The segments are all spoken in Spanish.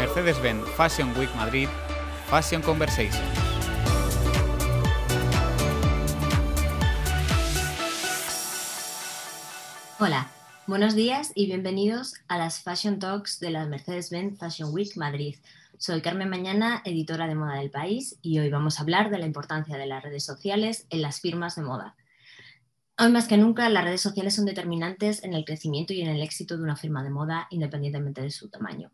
Mercedes-Benz Fashion Week Madrid, Fashion Conversation. Hola, buenos días y bienvenidos a las Fashion Talks de la Mercedes-Benz Fashion Week Madrid. Soy Carmen Mañana, editora de moda del país, y hoy vamos a hablar de la importancia de las redes sociales en las firmas de moda. Hoy más que nunca, las redes sociales son determinantes en el crecimiento y en el éxito de una firma de moda, independientemente de su tamaño.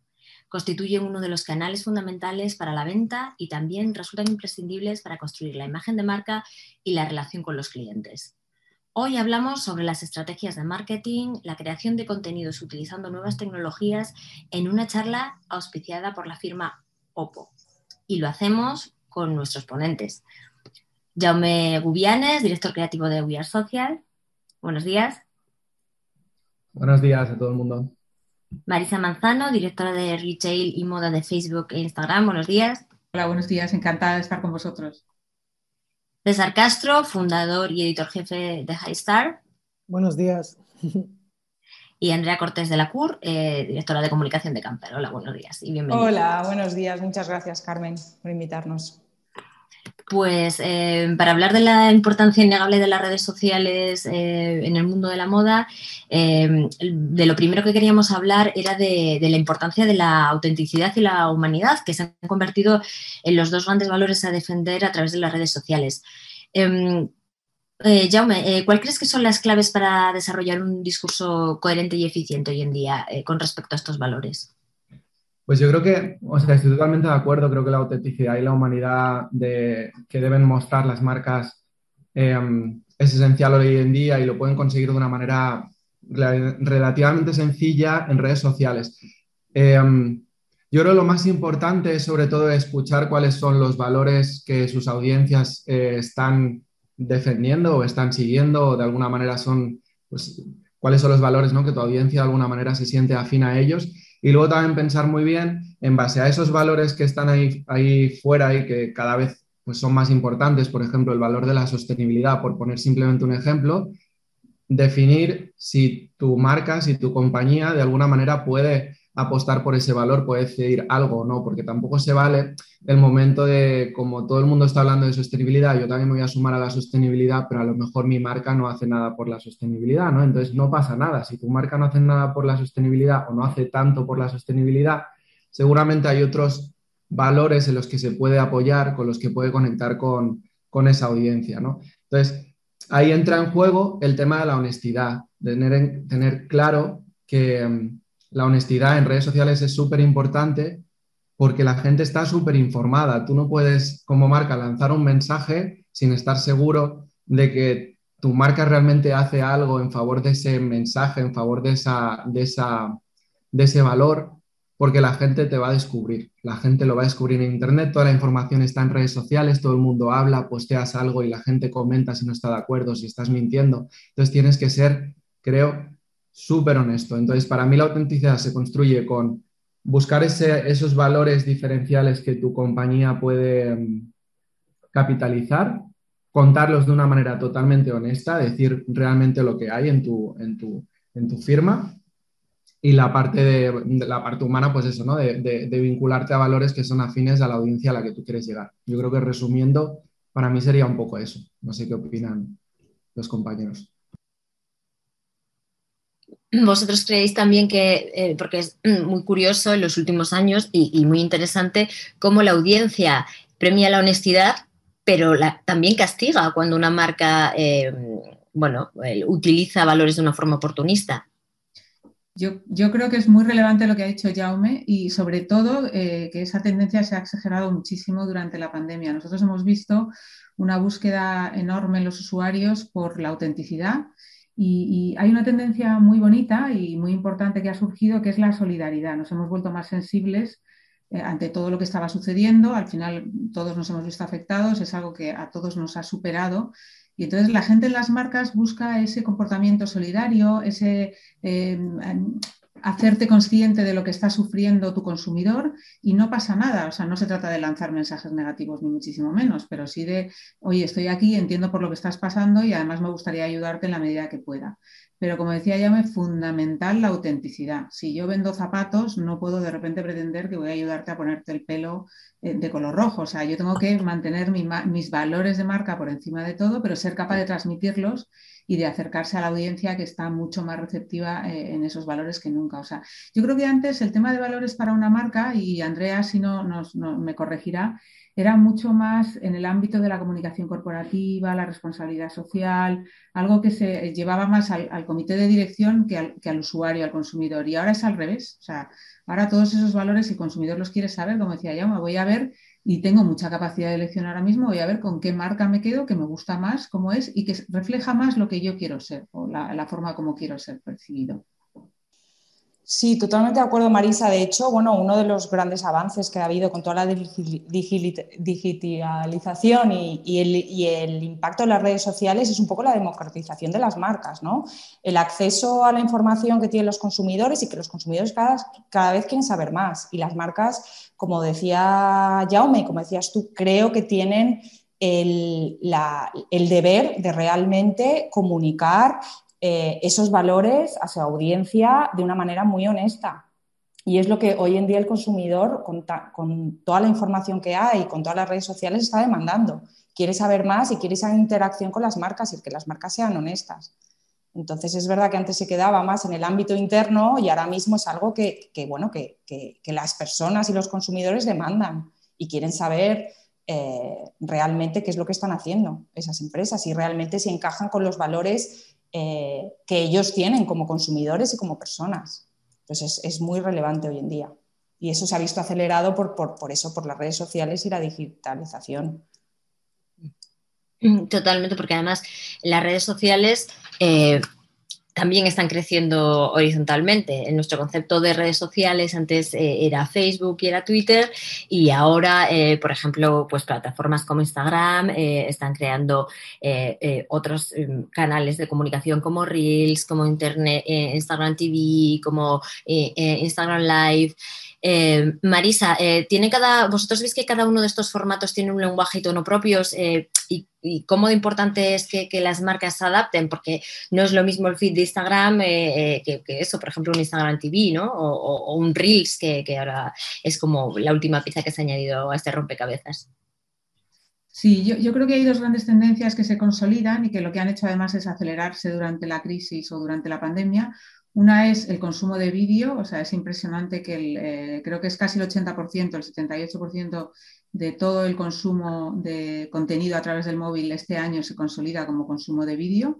Constituyen uno de los canales fundamentales para la venta y también resultan imprescindibles para construir la imagen de marca y la relación con los clientes. Hoy hablamos sobre las estrategias de marketing, la creación de contenidos utilizando nuevas tecnologías en una charla auspiciada por la firma Oppo. Y lo hacemos con nuestros ponentes. Jaume Gubianes, director creativo de We Are Social. Buenos días. Buenos días a todo el mundo. Marisa Manzano, directora de Retail y Moda de Facebook e Instagram. Buenos días. Hola, buenos días. Encantada de estar con vosotros. César Castro, fundador y editor jefe de High Star. Buenos días. Y Andrea Cortés de la CUR, eh, directora de comunicación de Camper. Hola, buenos días y bienvenidos. Hola, buenos días. Muchas gracias, Carmen, por invitarnos. Pues eh, para hablar de la importancia innegable de las redes sociales eh, en el mundo de la moda, eh, de lo primero que queríamos hablar era de, la importancia de la autenticidad y la humanidad, que se han convertido en los dos grandes valores a defender a través de las redes sociales. Em, Jaume, ¿cuál crees que son las claves para desarrollar un discurso coherente y eficiente hoy en día con respecto a estos valores? Pues yo creo que, o sea, estoy totalmente de acuerdo, creo que la autenticidad y la humanidad que deben mostrar las marcas em, es esencial hoy en día y lo pueden conseguir de una manera relativamente sencilla en redes sociales. Em, yo creo que lo más importante sobre todo escuchar cuáles son los valores que sus audiencias eh, están defendiendo o están siguiendo o de alguna manera son, pues, cuáles son los valores ¿no? que tu audiencia de alguna manera se siente afín a ellos y luego también pensar muy bien en base a esos valores que están ahí, ahí fuera y que cada vez pues, son más importantes, por ejemplo, el valor de la sostenibilidad, por poner simplemente un ejemplo, definir si tu marca, si tu compañía de alguna manera puede apostar por ese valor, puede decidir algo o no, porque tampoco se vale el momento de, como todo el mundo está hablando de sostenibilidad, yo también me voy a sumar a la sostenibilidad, pero a lo mejor mi marca no hace nada por la sostenibilidad, ¿no? Entonces no pasa nada. Si tu marca no hace nada por la sostenibilidad o no hace tanto por la sostenibilidad, seguramente hay otros valores en los que se puede apoyar, con los que puede conectar con, con esa audiencia, ¿no? Entonces, ahí entra en juego el tema de la honestidad, tener, tener claro que la honestidad en redes sociales es súper importante porque la gente está súper informada. Tú no puedes, como marca, lanzar un mensaje sin estar seguro de que tu marca realmente hace algo en favor de ese mensaje, en favor de, esa, de, esa, de ese valor, porque la gente te va a descubrir. La gente lo va a descubrir en Internet, toda la información está en redes sociales, todo el mundo habla, posteas algo y la gente comenta si no está de acuerdo, si estás mintiendo. Entonces tienes que ser, creo, súper honesto. Entonces, para mí la autenticidad se construye con buscar esos valores diferenciales que tu compañía puede mm, capitalizar, contarlos de una manera totalmente honesta, decir realmente lo que hay en tu, en tu, en tu firma. Y la parte, de, la parte humana, pues eso, ¿no? De, de vincularte a valores que son afines a la audiencia a la que tú quieres llegar. Yo creo que resumiendo, para mí sería un poco eso. No sé qué opinan los compañeros. Vosotros creéis también que, eh, porque es muy curioso en los últimos años y, muy interesante, cómo la audiencia premia la honestidad, pero también castiga cuando una marca eh, bueno, utiliza valores de una forma oportunista. Yo, yo, creo que es muy relevante lo que ha dicho Jaume y sobre todo eh, que esa tendencia se ha exagerado muchísimo durante la pandemia. Nosotros hemos visto una búsqueda enorme en los usuarios por la autenticidad y, hay una tendencia muy bonita y muy importante que ha surgido, que es la solidaridad. Nos hemos vuelto más sensibles eh, ante todo lo que estaba sucediendo. Al final todos nos hemos visto afectados, es algo que a todos nos ha superado. Y entonces la gente en las marcas busca ese comportamiento solidario, ese eh, hacerte consciente de lo que está sufriendo tu consumidor y no pasa nada. O sea, no se trata de lanzar mensajes negativos ni muchísimo menos, pero sí de, oye, estoy aquí, entiendo por lo que estás pasando y además me gustaría ayudarte en la medida que pueda. pero como decía ya, es fundamental la autenticidad. Si yo vendo zapatos, no puedo de repente pretender que voy a ayudarte a ponerte el pelo eh, de color rojo. O sea, yo tengo que mantener mis valores de marca por encima de todo, pero ser capaz de transmitirlos y de acercarse a la audiencia que está mucho más receptiva eh, en esos valores que nunca. O sea, yo creo que antes el tema de valores para una marca, y Andrea si no, nos, me corregirá, era mucho más en el ámbito de la comunicación corporativa, la responsabilidad social, algo que se llevaba más al, comité de dirección que al, que al, usuario, al consumidor. Y ahora es al revés. O sea, ahora todos esos valores, el consumidor los quiere saber, como decía ya, me voy a ver y tengo mucha capacidad de elección ahora mismo, voy a ver con qué marca me quedo, que me gusta más, cómo es y que refleja más lo que yo quiero ser o la, forma como quiero ser percibido. Sí, totalmente de acuerdo, Marisa. De hecho, bueno, uno de los grandes avances que ha habido con toda la digitalización y, el, impacto de las redes sociales es un poco la democratización de las marcas, ¿no? El acceso a la información que tienen los consumidores y que los consumidores cada, cada vez quieren saber más. Y las marcas, como decía Jaume, como decías tú, creo que tienen el, deber de realmente comunicar eh, esos valores a su audiencia de una manera muy honesta. Y es lo que hoy en día el consumidor, con, toda la información que hay, con todas las redes sociales, está demandando. Quiere saber más y quiere esa interacción con las marcas y que las marcas sean honestas. Entonces es verdad que antes se quedaba más en el ámbito interno y ahora mismo es algo que, bueno, que, las personas y los consumidores demandan y quieren saber eh, realmente qué es lo que están haciendo esas empresas y realmente si encajan con los valores eh, que ellos tienen como consumidores y como personas. Entonces es, muy relevante hoy en día. Y eso se ha visto acelerado por, por, eso, por las redes sociales y la digitalización. Totalmente, porque además las redes sociales eh, también están creciendo horizontalmente. En nuestro concepto de redes sociales antes eh, era Facebook y era Twitter y ahora, eh, por ejemplo, pues plataformas como Instagram están creando otros em, canales de comunicación como Reels, como Internet, Instagram TV, como Instagram Live. Eh, Marisa, eh, ¿tiene cada, vosotros veis que cada uno de estos formatos tiene un lenguaje y tono propios eh, y, cómo importante es que, las marcas se adapten, porque no es lo mismo el feed de Instagram que, eso, por ejemplo, un Instagram TV, ¿no? O, un Reels, que, ahora es como la última pieza que se ha añadido a este rompecabezas. Sí, yo, yo, creo que hay dos grandes tendencias que se consolidan y que lo que han hecho además es acelerarse durante la crisis o durante la pandemia. Una es el consumo de vídeo, o sea, es impresionante que eh, creo que es casi el 80%, el 78% de todo el consumo de contenido a través del móvil este año se consolida como consumo de vídeo.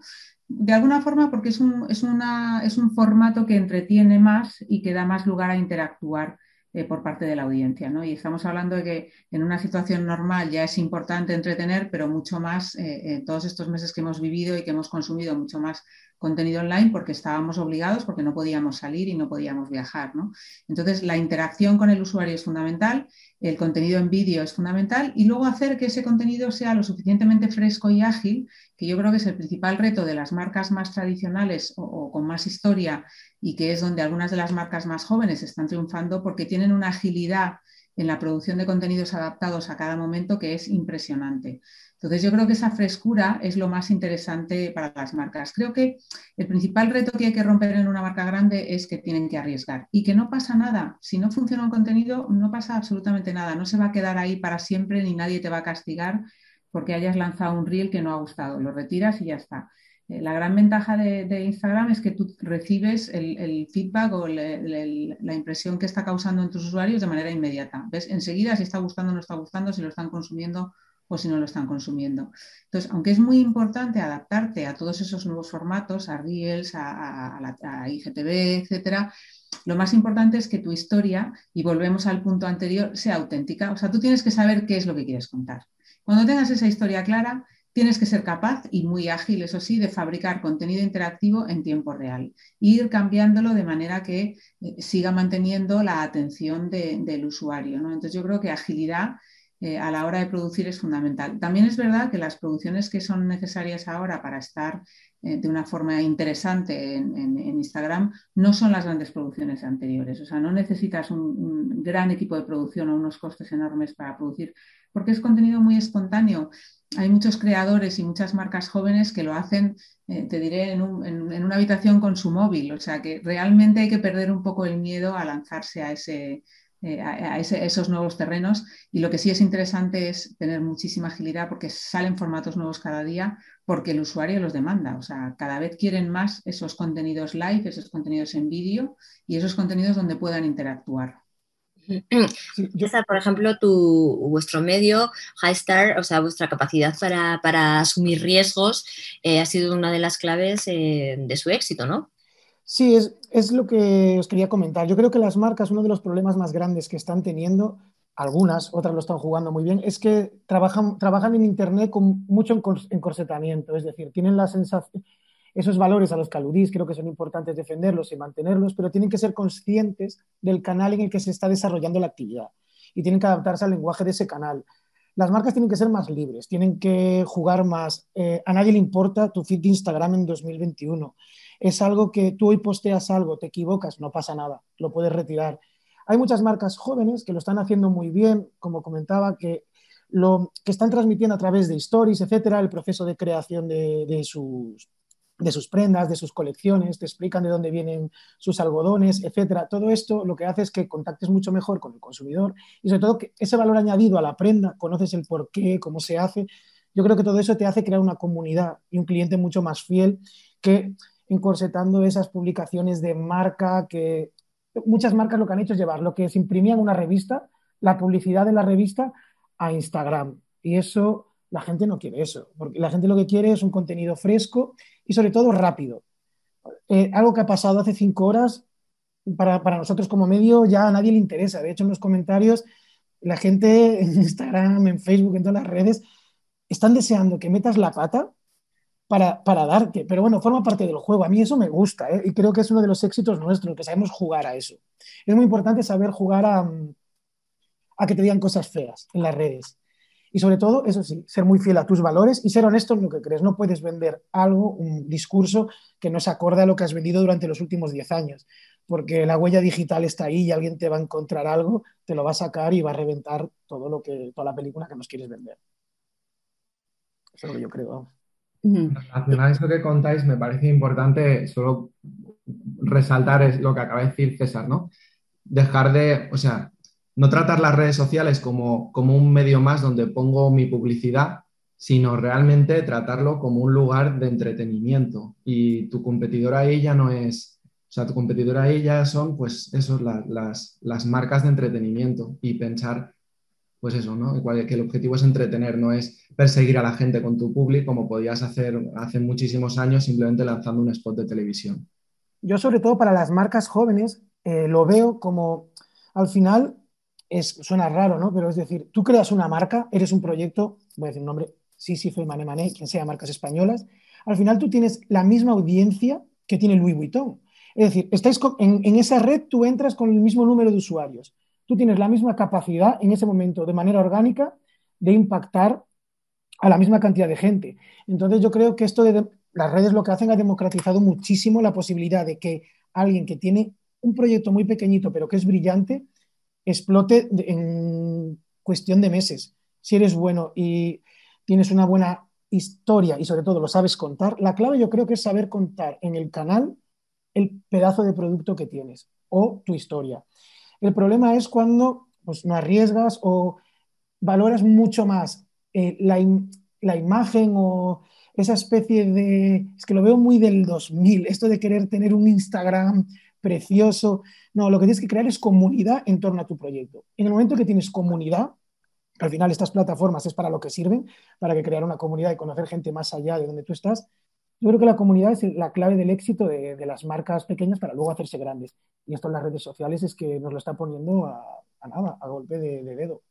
De alguna forma porque es un, es, una, es un formato que entretiene más y que da más lugar a interactuar eh, por parte de la audiencia. ¿no? Y estamos hablando de que en una situación normal ya es importante entretener, pero mucho más eh, en todos estos meses que hemos vivido y que hemos consumido mucho más contenido online porque estábamos obligados, porque no podíamos salir y no podíamos viajar. ¿no? Entonces, la interacción con el usuario es fundamental, el contenido en vídeo es fundamental y luego hacer que ese contenido sea lo suficientemente fresco y ágil, que yo creo que es el principal reto de las marcas más tradicionales o, con más historia y que es donde algunas de las marcas más jóvenes están triunfando porque tienen una agilidad en la producción de contenidos adaptados a cada momento que es impresionante. Entonces yo creo que esa frescura es lo más interesante para las marcas. Creo que el principal reto que hay que romper en una marca grande es que tienen que arriesgar y que no pasa nada. Si no funciona un contenido, no pasa absolutamente nada. No se va a quedar ahí para siempre ni nadie te va a castigar porque hayas lanzado un reel que no ha gustado. Lo retiras y ya está. Eh, la gran ventaja de, Instagram es que tú recibes el, feedback o la impresión que está causando en tus usuarios de manera inmediata. Ves enseguida si está gustando o no está gustando, si lo están consumiendo o si no lo están consumiendo. Entonces, aunque es muy importante adaptarte a todos esos nuevos formatos, a Reels, a, a, IGTV, etcétera, lo más importante es que tu historia, y volvemos al punto anterior, sea auténtica. O sea, tú tienes que saber qué es lo que quieres contar. Cuando tengas esa historia clara, tienes que ser capaz y muy ágil, eso sí, de fabricar contenido interactivo en tiempo real. Ir cambiándolo de manera que eh, siga manteniendo la atención del usuario. ¿no? Entonces yo creo que agilidad eh, a la hora de producir es fundamental. También es verdad que las producciones que son necesarias ahora para estar eh, de una forma interesante en, Instagram no son las grandes producciones anteriores. O sea, no necesitas un, gran equipo de producción o unos costes enormes para producir, porque es contenido muy espontáneo. Hay muchos creadores y muchas marcas jóvenes que lo hacen, eh, te diré, en, en, una habitación con su móvil. O sea, que realmente hay que perder un poco el miedo a lanzarse a ese, eh, a, esos nuevos terrenos. Y lo que sí es interesante es tener muchísima agilidad porque salen formatos nuevos cada día porque el usuario los demanda. O sea, cada vez quieren más esos contenidos live, esos contenidos en vídeo y esos contenidos donde puedan interactuar. por ejemplo, tu, vuestro medio, Highstar, o sea, vuestra capacidad para, asumir riesgos eh, ha sido una de las claves eh, de su éxito, ¿no? Sí, es, lo que os quería comentar. Yo creo que las marcas, uno de los problemas más grandes que están teniendo, algunas, otras lo están jugando muy bien, es que trabajan, trabajan en Internet con mucho encorsetamiento, es decir, tienen la esos valores a los que aludís, creo que son importantes defenderlos y mantenerlos, pero tienen que ser conscientes del canal en el que se está desarrollando la actividad y tienen que adaptarse al lenguaje de ese canal. Las marcas tienen que ser más libres, tienen que jugar más. Eh, a nadie le importa tu feed de Instagram en 2021 es algo que tú hoy posteas algo, te equivocas, no pasa nada, lo puedes retirar. Hay muchas marcas jóvenes que lo están haciendo muy bien, como comentaba, que lo que están transmitiendo a través de stories, etcétera, el proceso de creación de, sus, de sus prendas, de sus colecciones, te explican de dónde vienen sus algodones, etcétera. Todo esto lo que hace es que contactes mucho mejor con el consumidor y sobre todo que ese valor añadido a la prenda, conoces el por qué, cómo se hace. Yo creo que todo eso te hace crear una comunidad y un cliente mucho más fiel que encorsetando esas publicaciones de marca que muchas marcas lo que han hecho es llevar lo que se imprimía en una revista, la publicidad de la revista, a Instagram. Y eso, la gente no quiere eso, porque la gente lo que quiere es un contenido fresco y sobre todo rápido. Eh, algo que ha pasado hace cinco horas, para, para, nosotros como medio ya a nadie le interesa. De hecho, en los comentarios, la gente en Instagram, en Facebook, en todas las redes, están deseando que metas la pata para, para, darte. Pero bueno, forma parte del juego. A mí eso me gusta ¿eh? y creo que es uno de los éxitos nuestros, que sabemos jugar a eso. Es muy importante saber jugar a, a que te digan cosas feas en las redes. Y sobre todo, eso sí, ser muy fiel a tus valores y ser honesto en lo que crees. No puedes vender algo, un discurso que no se acorde a lo que has vendido durante los últimos 10 años, porque la huella digital está ahí y alguien te va a encontrar algo, te lo va a sacar y va a reventar todo lo que, toda la película que nos quieres vender. Eso es lo que yo creo. Relación a eso que contáis, me parece importante solo resaltar es lo que acaba de decir César, ¿no? Dejar de, o sea, no tratar las redes sociales como, como un medio más donde pongo mi publicidad, sino realmente tratarlo como un lugar de entretenimiento. Y tu competidora ahí ya no es, o sea, tu competidora ahí ya son, pues, eso, las, las marcas de entretenimiento y pensar pues eso, ¿no? Que el objetivo es entretener, no es perseguir a la gente con tu público como podías hacer hace muchísimos años simplemente lanzando un spot de televisión. Yo sobre todo para las marcas jóvenes eh, lo veo como, al final, es, suena raro, ¿no? Pero es decir, tú creas una marca, eres un proyecto, voy a decir un nombre, sí, sí, fue Mané Mané, quien sea, marcas españolas, al final tú tienes la misma audiencia que tiene Louis Vuitton. Es decir, estáis en, en esa red tú entras con el mismo número de usuarios tú tienes la misma capacidad en ese momento de manera orgánica de impactar a la misma cantidad de gente. Entonces yo creo que esto de las redes lo que hacen ha democratizado muchísimo la posibilidad de que alguien que tiene un proyecto muy pequeñito pero que es brillante explote en cuestión de meses. Si eres bueno y tienes una buena historia y sobre todo lo sabes contar, la clave yo creo que es saber contar en el canal el pedazo de producto que tienes o tu historia. El problema es cuando pues, no arriesgas o valoras mucho más eh, la, imagen o esa especie de... Es que lo veo muy del 2000, esto de querer tener un Instagram precioso. No, lo que tienes que crear es comunidad en torno a tu proyecto. En el momento que tienes comunidad, al final estas plataformas es para lo que sirven, para que crear una comunidad y conocer gente más allá de donde tú estás, yo creo que la comunidad es la clave del éxito de, las marcas pequeñas para luego hacerse grandes. Y esto en las redes sociales es que nos lo está poniendo a, nada, a golpe de, dedo.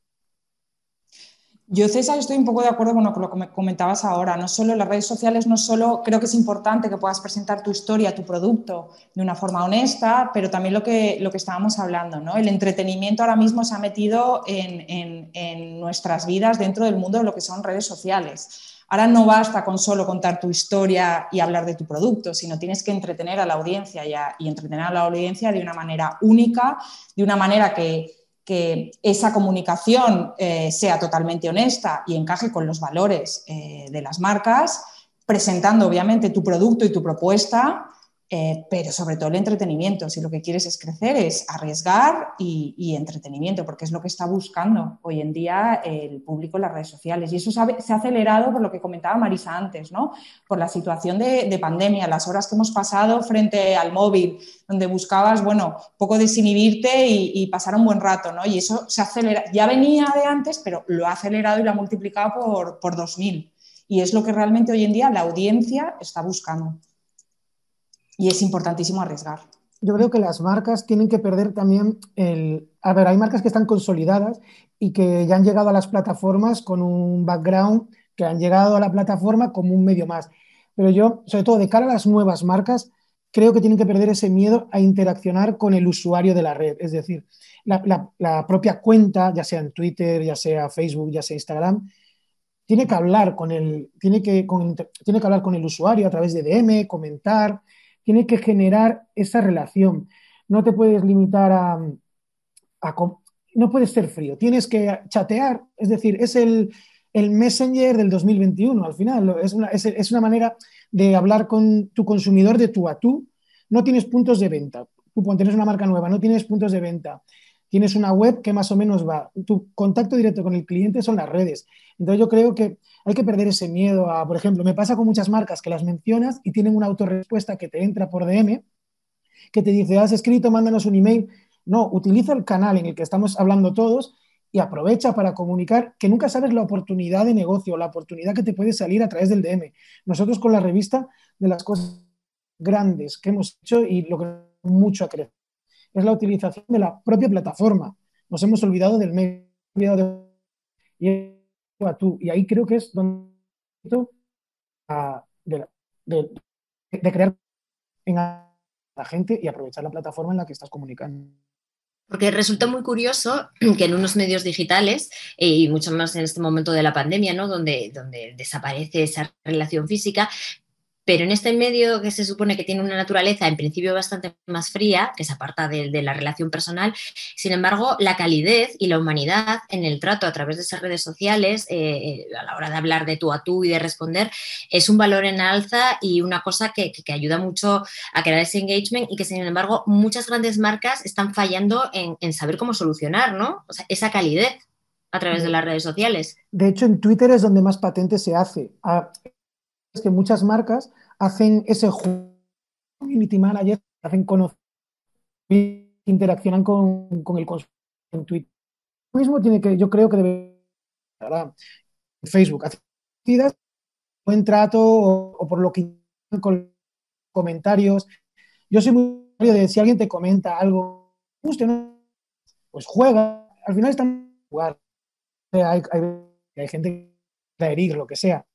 Yo, César, estoy un poco de acuerdo con lo que comentabas ahora. No solo las redes sociales, no solo creo que es importante que puedas presentar tu historia, tu producto de una forma honesta, pero también lo que, lo que estábamos hablando, ¿no? El entretenimiento ahora mismo se ha metido en, en, nuestras vidas dentro del mundo de lo que son redes sociales. Ahora no basta con solo contar tu historia y hablar de tu producto, sino tienes que entretener a la audiencia y, y entretener a la audiencia de una manera única, de una manera que esa comunicación eh, sea totalmente honesta y encaje con los valores eh, de las marcas, presentando obviamente tu producto y tu propuesta eh, pero sobre todo el entretenimiento. Si lo que quieres es crecer, es arriesgar y, entretenimiento, porque es lo que está buscando hoy en día el público en las redes sociales. Y eso se ha, acelerado por lo que comentaba Marisa antes, ¿no? Por la situación de, pandemia, las horas que hemos pasado frente al móvil, donde buscabas, bueno, poco desinhibirte y, pasar un buen rato, ¿no? Y eso se acelera. Ya venía de antes, pero lo ha acelerado y lo ha multiplicado por, por 2.000. Y es lo que realmente hoy en día la audiencia está buscando y es importantísimo arriesgar. Yo creo que las marcas tienen que perder también el... A ver, hay marcas que están consolidadas y que ya han llegado a las plataformas con un background, que han llegado a la plataforma como un medio más. Pero yo, sobre todo de cara a las nuevas marcas, creo que tienen que perder ese miedo a interaccionar con el usuario de la red. Es decir, la, propia cuenta, ya sea en Twitter, ya sea Facebook, ya sea Instagram, tiene que hablar con el, tiene que, tiene que hablar con el usuario a través de DM, comentar, tiene que generar esa relación. No te puedes limitar a, no puedes ser frío, tienes que chatear, es decir, es el, Messenger del 2021 al final, es una, es, una, manera de hablar con tu consumidor de tú a tú, no tienes puntos de venta, tú tienes una marca nueva, no tienes puntos de venta, tienes una web que más o menos va, tu contacto directo con el cliente son las redes, entonces yo creo que hay que perder ese miedo a, por ejemplo, me pasa con muchas marcas que las mencionas y tienen una autorrespuesta que te entra por DM, que te dice, has escrito, mándanos un email. No, utiliza el canal en el que estamos hablando todos y aprovecha para comunicar que nunca sabes la oportunidad de negocio, la oportunidad que te puede salir a través del DM. Nosotros con la revista, de las cosas grandes que hemos hecho y lo que mucho a crecer, es la utilización de la propia plataforma. Nos hemos olvidado del medio de a tú. Y ahí creo que es donde de, de, crear en la gente y aprovechar la plataforma en la que estás comunicando. Porque resulta muy curioso que en unos medios digitales, eh, y mucho más en este momento de la pandemia, ¿no? donde, donde desaparece esa relación física, pero en este medio que se supone que tiene una naturaleza en principio bastante más fría, que se aparta de, la relación personal, sin embargo, la calidez y la humanidad en el trato a través de esas redes sociales, eh, a la hora de hablar de tú a tú y de responder, es un valor en alza y una cosa que, ayuda mucho a crear ese engagement y que, sin embargo, muchas grandes marcas están fallando en, saber cómo solucionar, ¿no? esa calidez a través de las redes sociales. De hecho, en Twitter es donde más patente se hace. Que muchas marcas hacen ese community manager, hacen conocer, interaccionan con, el consumidor en Twitter. Lo mismo tiene que, yo creo que debe en Facebook, hacer buen trato o, por lo que con comentarios. Yo soy muy de si alguien te comenta algo, pues juega. Al final están jugar. Hay, hay, gente que herir, lo que sea.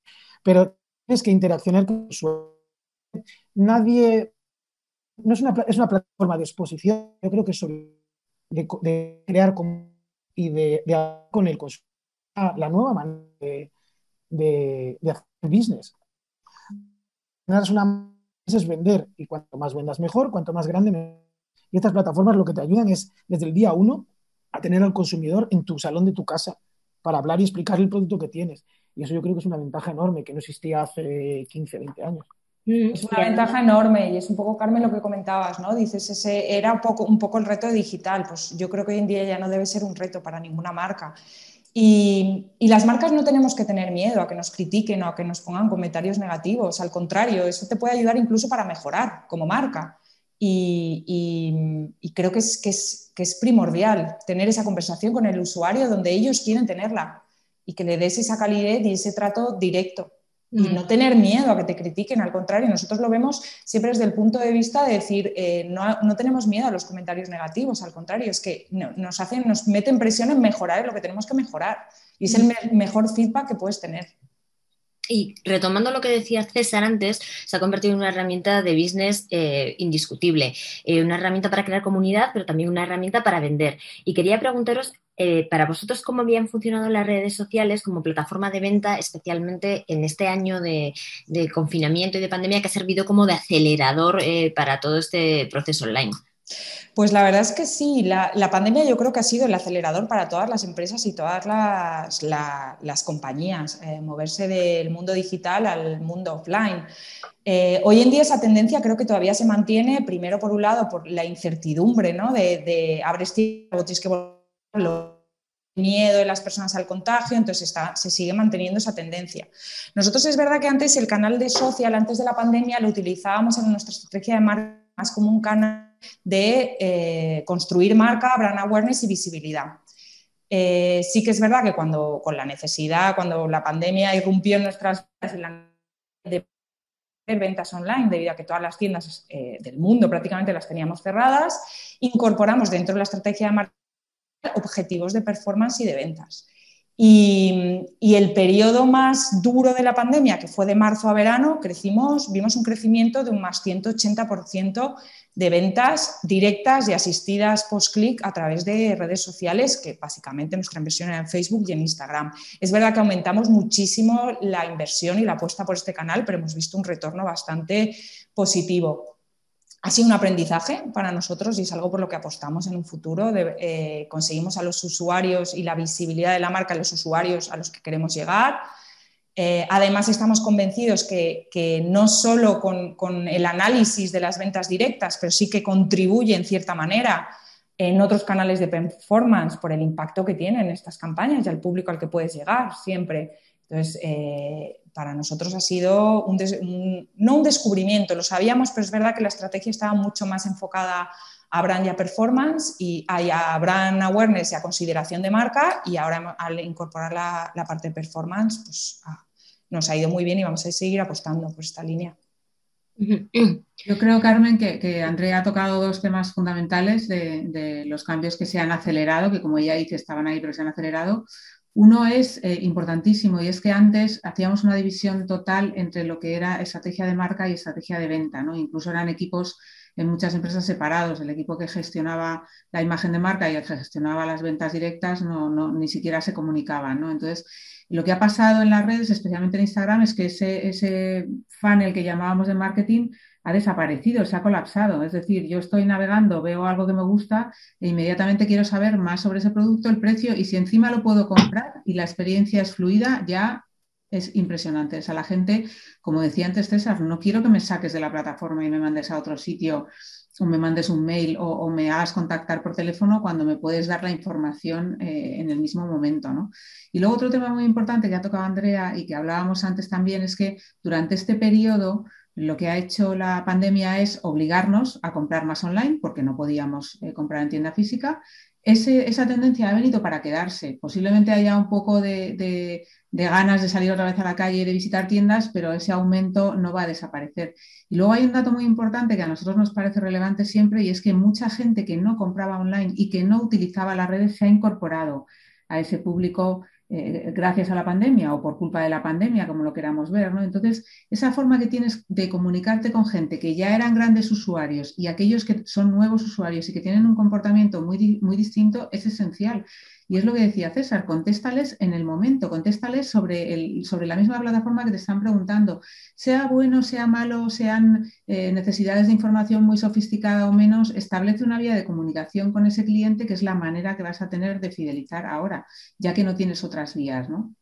Pero tienes que interaccionar con su nadie no es una, es una plataforma de exposición, yo creo que es de, crear y de, con el consumidor la nueva manera de, hacer business. Es una es vender y cuanto más vendas mejor, cuanto más grande mejor. Y estas plataformas lo que te ayudan es desde el día uno a tener al consumidor en tu salón de tu casa para hablar y explicar el producto que tienes. Y eso yo creo que es una ventaja enorme que no existía hace 15, 20 años. Mm, es una ventaja enorme y es un poco, Carmen, lo que comentabas, ¿no? Dices, ese era un poco, un poco el reto digital. Pues yo creo que hoy en día ya no debe ser un reto para ninguna marca. Y, y, las marcas no tenemos que tener miedo a que nos critiquen o a que nos pongan comentarios negativos. Al contrario, eso te puede ayudar incluso para mejorar como marca. Y, y, y creo que es, que, es, que es primordial tener esa conversación con el usuario donde ellos quieren tenerla y que le des esa calidez y ese trato directo y no tener miedo a que te critiquen, al contrario, nosotros lo vemos siempre desde el punto de vista de decir, eh, no, tenemos miedo a los comentarios negativos, al contrario, es que nos hacen, nos meten presión en mejorar lo que tenemos que mejorar y es el mejor feedback que puedes tener. Y retomando lo que decía César antes, se ha convertido en una herramienta de business eh, indiscutible, eh, una herramienta para crear comunidad, pero también una herramienta para vender. Y quería preguntaros, eh, para vosotros, ¿cómo habían funcionado las redes sociales como plataforma de venta, especialmente en este año de, confinamiento y de pandemia que ha servido como de acelerador para todo este proceso online? Pues la verdad es que sí, la, pandemia yo creo que ha sido el acelerador para todas las empresas y todas las, compañías, eh, moverse del mundo digital al mundo offline. Eh, hoy en día esa tendencia creo que todavía se mantiene, primero por un lado por la incertidumbre, ¿no? De, de abres tiempo, tienes que volverlo miedo de las personas al contagio, entonces está, se sigue manteniendo esa tendencia. Nosotros es verdad que antes el canal de social, antes de la pandemia, lo utilizábamos en nuestra estrategia de marketing más como un canal de eh, construir marca, brand awareness y visibilidad. Eh, sí que es verdad que cuando con la necesidad, cuando la pandemia irrumpió en nuestras de ventas online, debido a que todas las tiendas eh, del mundo prácticamente las teníamos cerradas, incorporamos dentro de la estrategia de marca objetivos de performance y de ventas. Y, el periodo más duro de la pandemia, que fue de marzo a verano, crecimos, vimos un crecimiento de un más 180% de ventas directas y asistidas post-click a través de redes sociales, que básicamente nuestra inversión era en Facebook y en Instagram. Es verdad que aumentamos muchísimo la inversión y la apuesta por este canal, pero hemos visto un retorno bastante positivo. Ha sido un aprendizaje para nosotros y es algo por lo que apostamos en un futuro. Eh, conseguimos a los usuarios y la visibilidad de la marca a los usuarios a los que queremos llegar eh, además, estamos convencidos que, no solo con, el análisis de las ventas directas, pero sí que contribuye en cierta manera en otros canales de performance por el impacto que tienen estas campañas y al público al que puedes llegar siempre. Entonces, eh, para nosotros ha sido no un descubrimiento, lo sabíamos, pero es verdad que la estrategia estaba mucho más enfocada a brand y a performance y a brand awareness y a consideración de marca y ahora al incorporar la, parte de performance, pues nos ha ido muy bien y vamos a seguir apostando por esta línea. Yo creo, Carmen, que, Andrea ha tocado dos temas fundamentales de, los cambios que se han acelerado, que como ella dice estaban ahí pero se han acelerado. Uno es eh, importantísimo y es que antes hacíamos una división total entre lo que era estrategia de marca y estrategia de venta, ¿no? Incluso eran equipos en muchas empresas separados. El equipo que gestionaba la imagen de marca y el que gestionaba las ventas directas no, ni siquiera se comunicaban. Entonces, lo que ha pasado en las redes, especialmente en Instagram, es que ese, ese funnel que llamábamos de marketing ha desaparecido, se ha colapsado. Es decir, yo estoy navegando, veo algo que me gusta e inmediatamente quiero saber más sobre ese producto, el precio y si encima lo puedo comprar y la experiencia es fluida, ya es impresionante. O sea, la gente, como decía antes César, no quiero que me saques de la plataforma y me mandes a otro sitio o me mandes un mail o, me hagas contactar por teléfono cuando me puedes dar la información eh, en el mismo momento. ¿no? Y luego otro tema muy importante que ha tocado Andrea y que hablábamos antes también es que durante este periodo lo que ha hecho la pandemia es obligarnos a comprar más online porque no podíamos eh, comprar en tienda física. esa tendencia ha venido para quedarse. Posiblemente haya un poco de de ganas de salir otra vez a la calle y de visitar tiendas, pero ese aumento no va a desaparecer. Y luego hay un dato muy importante que a nosotros nos parece relevante siempre y es que mucha gente que no compraba online y que no utilizaba las redes se ha incorporado a ese público eh, gracias a la pandemia o por culpa de la pandemia, como lo queramos ver. ¿no? Entonces, esa forma que tienes de comunicarte con gente que ya eran grandes usuarios y aquellos que son nuevos usuarios y que tienen un comportamiento muy, muy distinto es esencial. Y es lo que decía César, contéstales en el momento, contéstales sobre, el, sobre la misma plataforma que te están preguntando, sea bueno, sea malo, sean eh, necesidades de información muy sofisticada o menos, establece una vía de comunicación con ese cliente que es la manera que vas a tener de fidelizar ahora, ya que no tienes otras vías, ¿no?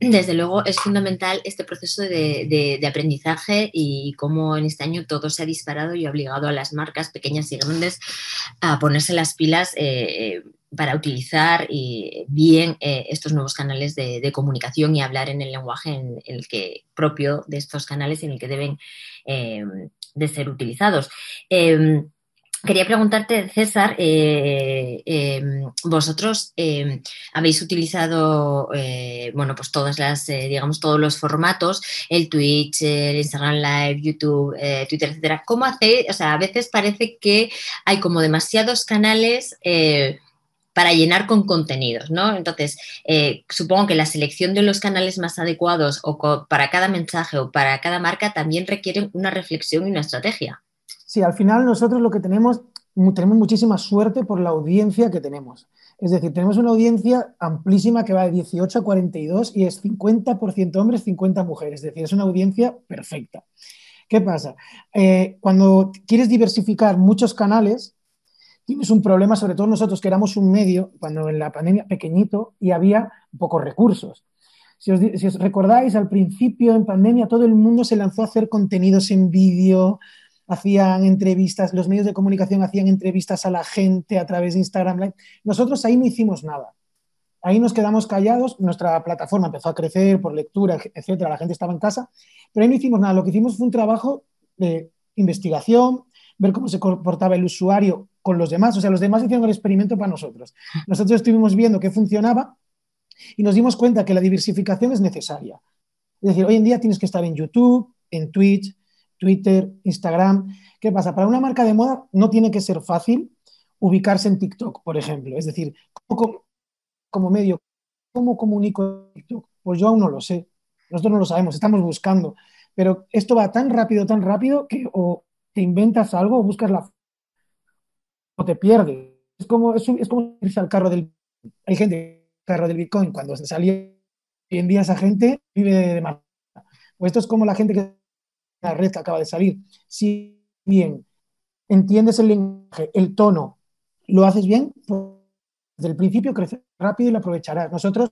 Desde luego es fundamental este proceso de, aprendizaje y cómo en este año todo se ha disparado y ha obligado a las marcas pequeñas y grandes a ponerse las pilas eh, para utilizar bien eh, estos nuevos canales de, comunicación y hablar en el lenguaje propio de estos canales en el que deben eh, de ser utilizados. Em, Quería preguntarte, César, eh, em, vosotros em, habéis utilizado, eh, bueno, pues todas las, eh, digamos, todos los formatos, el Twitch, el Instagram Live, YouTube, Twitter, etcétera. ¿Cómo hacéis? O sea, a veces parece que hay como demasiados canales para llenar con contenidos, ¿no? Entonces, supongo que la selección de los canales más adecuados o para cada mensaje o para cada marca también requieren una reflexión y una estrategia. Sí, al final nosotros lo que tenemos, tenemos muchísima suerte por la audiencia que tenemos. Es decir, tenemos una audiencia amplísima que va de 18 a 42 y es 50% hombres, 50 mujeres. Es decir, es una audiencia perfecta. ¿Qué pasa? Eh, cuando quieres diversificar muchos canales, tienes un problema, sobre todo nosotros que éramos un medio, cuando en la pandemia pequeñito y había pocos recursos. Si os, recordáis, al principio en pandemia todo el mundo se lanzó a hacer contenidos en vídeo, hacían entrevistas, los medios de comunicación hacían entrevistas a la gente a través de Instagram Live. Nosotros ahí no hicimos nada. Ahí nos quedamos callados, nuestra plataforma empezó a crecer por lectura, etcétera, la gente estaba en casa, pero ahí no hicimos nada. Lo que hicimos fue un trabajo de investigación, ver cómo se comportaba el usuario con los demás. O sea, los demás hicieron el experimento para nosotros. Nosotros estuvimos viendo qué funcionaba y nos dimos cuenta que la diversificación es necesaria. Es decir, hoy en día tienes que estar en YouTube, en Twitch, Twitter, Instagram. ¿Qué pasa? Para una marca de moda no tiene que ser fácil ubicarse en TikTok, por ejemplo. Es decir, como, medio, ¿cómo comunico TikTok? Pues yo aún no lo sé. Nosotros no lo sabemos, estamos buscando. Pero esto va tan rápido, tan rápido que o te inventas algo buscas la o te pierdes. Es como, es, como irse al carro del... Hay gente carro del Bitcoin. Cuando se salió hoy en día esa gente vive de, de Pues esto es como la gente que la red que acaba de salir. Si bien entiendes el lenguaje, el tono, lo haces bien, pues desde el principio crece rápido y lo aprovecharás. Nosotros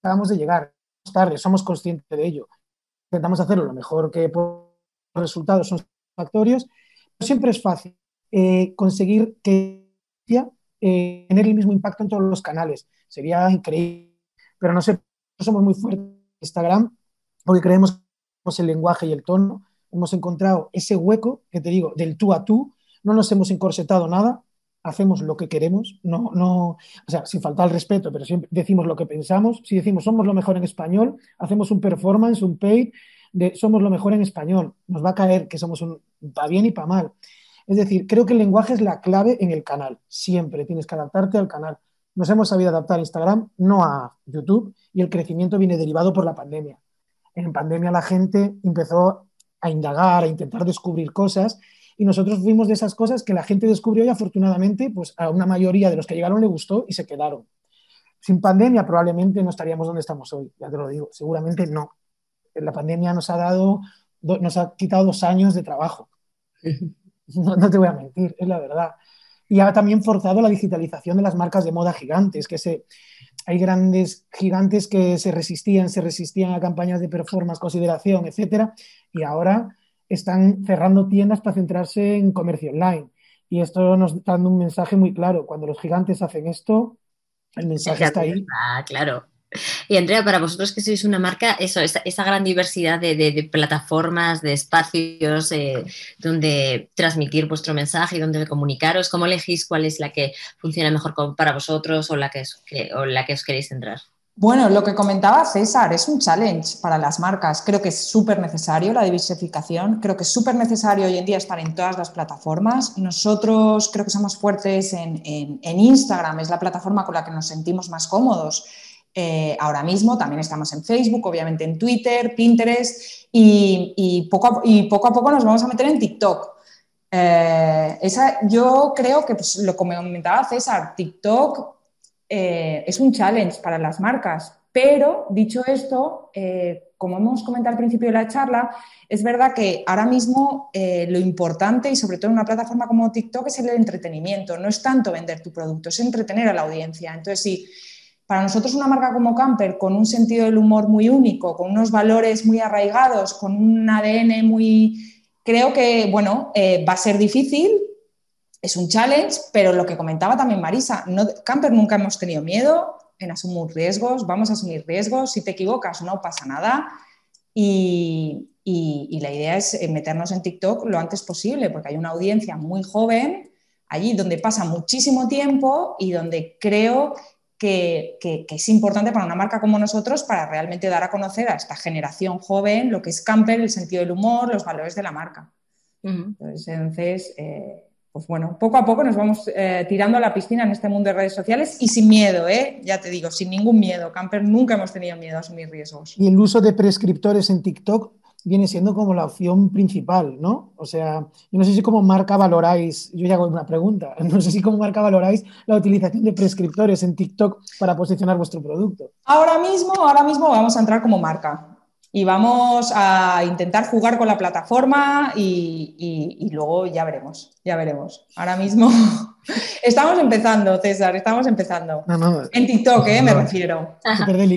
acabamos de llegar tarde, somos conscientes de ello. Intentamos hacerlo lo mejor que los resultados son satisfactorios. Siempre es fácil eh, conseguir que eh, tener el mismo impacto en todos los canales. Sería increíble, pero no sé, somos muy fuertes en Instagram porque creemos el lenguaje y el tono hemos encontrado ese hueco que te digo, del tú a tú, no nos hemos encorsetado nada, hacemos lo que queremos, no, no, o sea, sin faltar el respeto, pero siempre decimos lo que pensamos, si decimos somos lo mejor en español, hacemos un performance, un paid, de somos lo mejor en español, nos va a caer que somos un, para bien y para mal. Es decir, creo que el lenguaje es la clave en el canal, siempre tienes que adaptarte al canal. Nos hemos sabido adaptar a Instagram, no a YouTube, y el crecimiento viene derivado por la pandemia. En pandemia la gente empezó a indagar, a intentar descubrir cosas. Y nosotros fuimos de esas cosas que la gente descubrió y afortunadamente pues a una mayoría de los que llegaron le gustó y se quedaron. Sin pandemia probablemente no estaríamos donde estamos hoy, ya te lo digo, seguramente no. La pandemia nos ha dado, nos ha quitado dos años de trabajo. No, no, te voy a mentir, es la verdad. Y ha también forzado la digitalización de las marcas de moda gigantes, que se, hay grandes gigantes que se resistían, se resistían a campañas de performance, consideración, etcétera, y ahora están cerrando tiendas para centrarse en comercio online. Y esto nos está dando un mensaje muy claro. Cuando los gigantes hacen esto, el mensaje está ahí. Ah, claro. Y Andrea, para vosotros que sois una marca, eso, esa, gran diversidad de, plataformas, de espacios eh, donde transmitir vuestro mensaje y donde comunicaros, ¿cómo elegís cuál es la que funciona mejor para vosotros o la que, o la que os queréis centrar? Bueno, lo que comentaba César es un challenge para las marcas. Creo que es súper necesario la diversificación. Creo que es súper necesario hoy en día estar en todas las plataformas. Nosotros creo que somos fuertes en, en Instagram, es la plataforma con la que nos sentimos más cómodos. Eh, ahora mismo también estamos en Facebook, obviamente en Twitter, Pinterest y, poco, a, poco, nos vamos a meter en TikTok. Eh, yo creo que pues, lo comentaba César, TikTok eh, es un challenge para las marcas, pero dicho esto, como hemos comentado al principio de la charla, es verdad que ahora mismo lo importante y sobre todo en una plataforma como TikTok es el entretenimiento, no es tanto vender tu producto, es entretener a la audiencia. Entonces, si para nosotros una marca como Camper, con un sentido del humor muy único, con unos valores muy arraigados, con un ADN muy... Creo que, bueno, eh, va a ser difícil, es un challenge, pero lo que comentaba también Marisa, Camper nunca hemos tenido miedo en asumir riesgos, vamos a asumir riesgos, si te equivocas no pasa nada y, y la idea es eh, meternos en TikTok lo antes posible, porque hay una audiencia muy joven allí donde pasa muchísimo tiempo y donde creo que, es importante para una marca como nosotros para realmente dar a conocer a esta generación joven lo que es camper, el sentido del humor, los valores de la marca. Entonces, eh, pues bueno, poco a poco nos vamos eh, tirando a la piscina en este mundo de redes sociales y sin miedo, ¿eh? ya te digo, sin ningún miedo. Camper nunca hemos tenido miedo a asumir riesgos. Y el uso de prescriptores en TikTok viene siendo como la opción principal, ¿no? O sea, yo no sé si como marca valoráis, yo ya hago una pregunta, no sé si como marca valoráis la utilización de prescriptores en TikTok para posicionar vuestro producto. Ahora mismo, ahora mismo vamos a entrar como marca y vamos a intentar jugar con la plataforma y, luego ya veremos, ya veremos. Ahora mismo estamos empezando, César, estamos empezando. en TikTok, ¿eh? me refiero.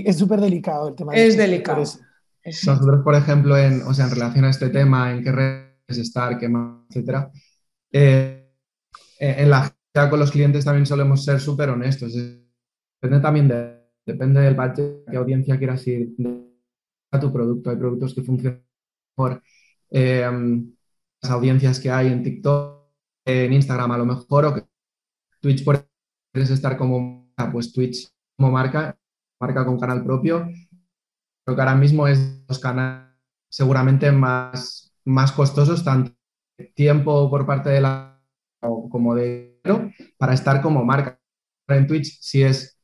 es súper delicado el tema. Es delicado. Nosotros, por ejemplo, en, o sea, en relación a este tema, en qué redes estar, qué más, etcétera, eh, en la agenda con los clientes también solemos ser súper honestos. Depende también de, depende del budget, qué audiencia quieras ir a tu producto. Hay productos que funcionan mejor. Eh, las audiencias que hay en TikTok, en Instagram a lo mejor, o que Twitch, por ejemplo, quieres estar como, pues Twitch como marca, marca con canal propio, Creo que ahora mismo es los canales seguramente más, más costosos, tanto tiempo por parte de la como de para estar como marca. En Twitch, si es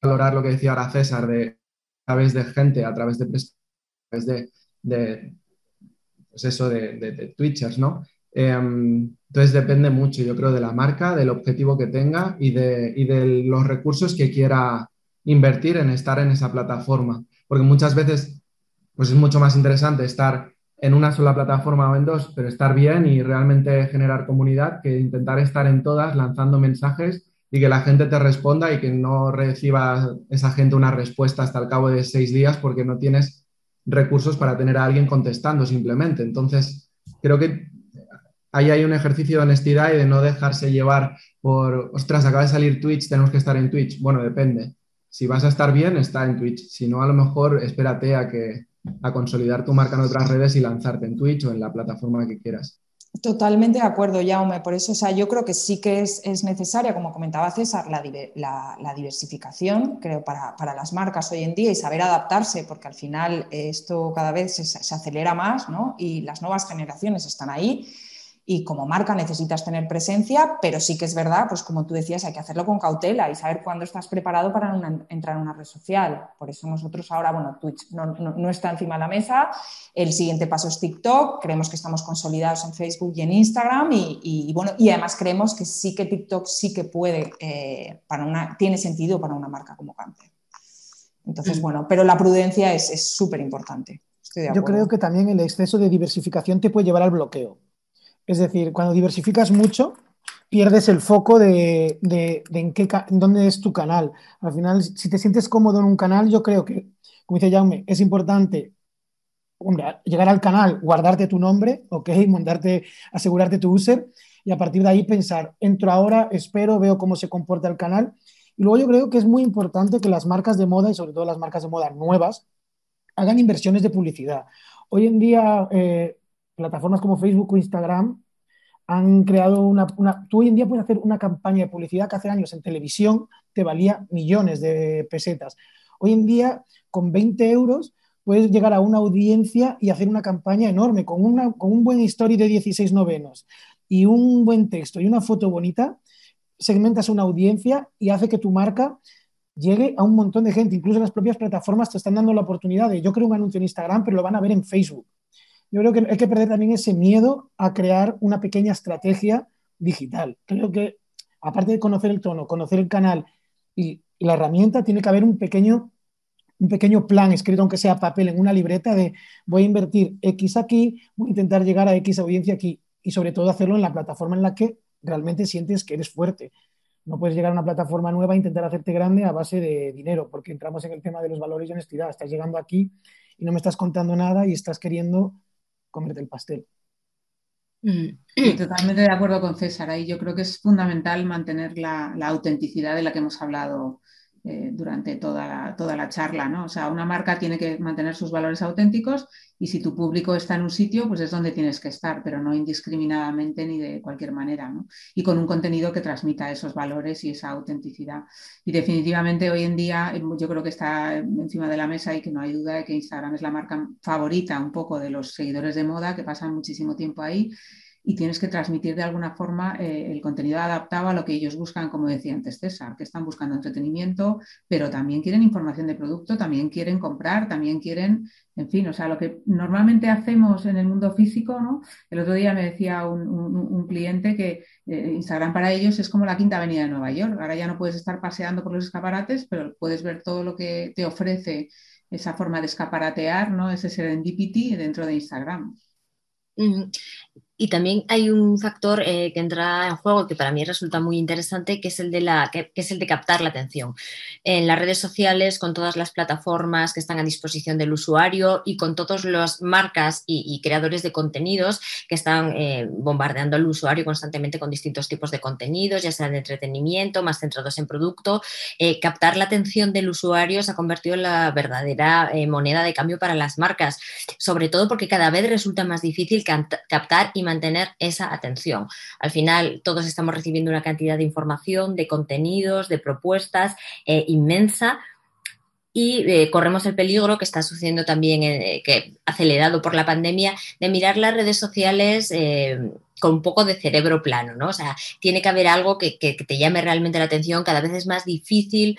valorar lo que decía ahora César, de a través de gente, a través de, a través de, de pues eso, de, de, Twitchers, ¿no? Em, entonces depende mucho, yo creo, de la marca, del objetivo que tenga y de, y de los recursos que quiera invertir en estar en esa plataforma porque muchas veces pues es mucho más interesante estar en una sola plataforma o en dos, pero estar bien y realmente generar comunidad que intentar estar en todas lanzando mensajes y que la gente te responda y que no reciba esa gente una respuesta hasta el cabo de seis días porque no tienes recursos para tener a alguien contestando simplemente. Entonces, creo que ahí hay un ejercicio de honestidad y de no dejarse llevar por, ostras, acaba de salir Twitch, tenemos que estar en Twitch. Bueno, depende si vas a estar bien, está en Twitch. Si no, a lo mejor espérate a, que, a consolidar tu marca en otras redes y lanzarte en Twitch o en la plataforma que quieras. Totalmente de acuerdo, Jaume. Por eso, o sea, yo creo que sí que es, necesaria, como comentaba César, la, diversificación, creo, para, las marcas hoy en día y saber adaptarse, porque al final esto cada vez se, se acelera más ¿no? y las nuevas generaciones están ahí y como marca necesitas tener presencia, pero sí que es verdad, pues como tú decías, hay que hacerlo con cautela y saber cuándo estás preparado para entrar en una red social. Por eso nosotros ahora, bueno, Twitch no, está encima de la mesa, el siguiente paso es TikTok, creemos que estamos consolidados en Facebook y en Instagram y, bueno, y además creemos que sí que TikTok sí que puede, eh, para una, tiene sentido para una marca como Canter. Entonces, bueno, pero la prudencia es súper importante. Yo creo que también el exceso de diversificación te puede llevar al bloqueo. Es decir, cuando diversificas mucho, pierdes el foco de, en, dónde es tu canal. Al final, si te sientes cómodo en un canal, yo creo que, como dice Jaume, es importante llegar al canal, guardarte tu nombre, ok, montarte, asegurarte tu user y a partir de ahí pensar, entro ahora, espero, veo cómo se comporta el canal. Y luego yo creo que es muy importante que las marcas de moda y sobre todo las marcas de moda nuevas hagan inversiones de publicidad. Hoy en día, eh, plataformas como Facebook o Instagram han creado una, Tú hoy en día puedes hacer una campaña de publicidad que hace años en televisión te valía millones de pesetas. Hoy en día, con 20 euros, puedes llegar a una audiencia y hacer una campaña enorme, con, una, con un buen story de 16 novenos y un buen texto y una foto bonita, segmentas una audiencia y hace que tu marca llegue a un montón de gente. Incluso las propias plataformas te están dando la oportunidad de, yo creo un anuncio en Instagram, pero lo van a ver en Facebook. Yo creo que hay que perder también ese miedo a crear una pequeña estrategia digital. Creo que, aparte de conocer el tono, conocer el canal y, la herramienta, tiene que haber un pequeño, un pequeño plan escrito, aunque sea papel, en una libreta de voy a invertir X aquí, voy a intentar llegar a X audiencia aquí y sobre todo hacerlo en la plataforma en la que realmente sientes que eres fuerte. No puedes llegar a una plataforma nueva e intentar hacerte grande a base de dinero, porque entramos en el tema de los valores y honestidad. Estás llegando aquí y no me estás contando nada y estás queriendo comerte el pastel. Mm. Totalmente de acuerdo con César. Ahí yo creo que es fundamental mantener la, autenticidad de la que hemos hablado eh, durante toda la, toda la charla. ¿no? O sea, una marca tiene que mantener sus valores auténticos y si tu público está en un sitio, pues es donde tienes que estar, pero no indiscriminadamente ni de cualquier manera. ¿no? Y con un contenido que transmita esos valores y esa autenticidad. Y definitivamente hoy en día eh, yo creo que está encima de la mesa y que no hay duda de que Instagram es la marca favorita un poco de los seguidores de moda que pasan muchísimo tiempo ahí y tienes que transmitir de alguna forma eh, el contenido adaptado a lo que ellos buscan, como decía antes César, que están buscando entretenimiento, pero también quieren información de producto, también quieren comprar, también quieren, en fin, o sea, lo que normalmente hacemos en el mundo físico, ¿no? El otro día me decía un, cliente que eh, Instagram para ellos es como la quinta avenida de Nueva York. Ahora ya no puedes estar paseando por los escaparates, pero puedes ver todo lo que te ofrece esa forma de escaparatear, ¿no? Ese serendipity dentro de Instagram. Y también hay un factor eh, que entra en juego que para mí resulta muy interesante, que es, el de la, que, es el de captar la atención. En las redes sociales, con todas las plataformas que están a disposición del usuario y con todas las marcas y, creadores de contenidos que están eh, bombardeando al usuario constantemente con distintos tipos de contenidos, ya sea de entretenimiento, más centrados en producto, eh, captar la atención del usuario se ha convertido en la verdadera moneda de cambio para las marcas, sobre todo porque cada vez resulta más difícil captar y mantener esa atención. Al final, todos estamos recibiendo una cantidad de información, de contenidos, de propuestas eh, inmensa y eh, corremos el peligro que está sucediendo también, eh, que acelerado por la pandemia, de mirar las redes sociales con un poco de cerebro plano, ¿no? O sea, tiene que haber algo que, te llame realmente la atención, cada vez es más difícil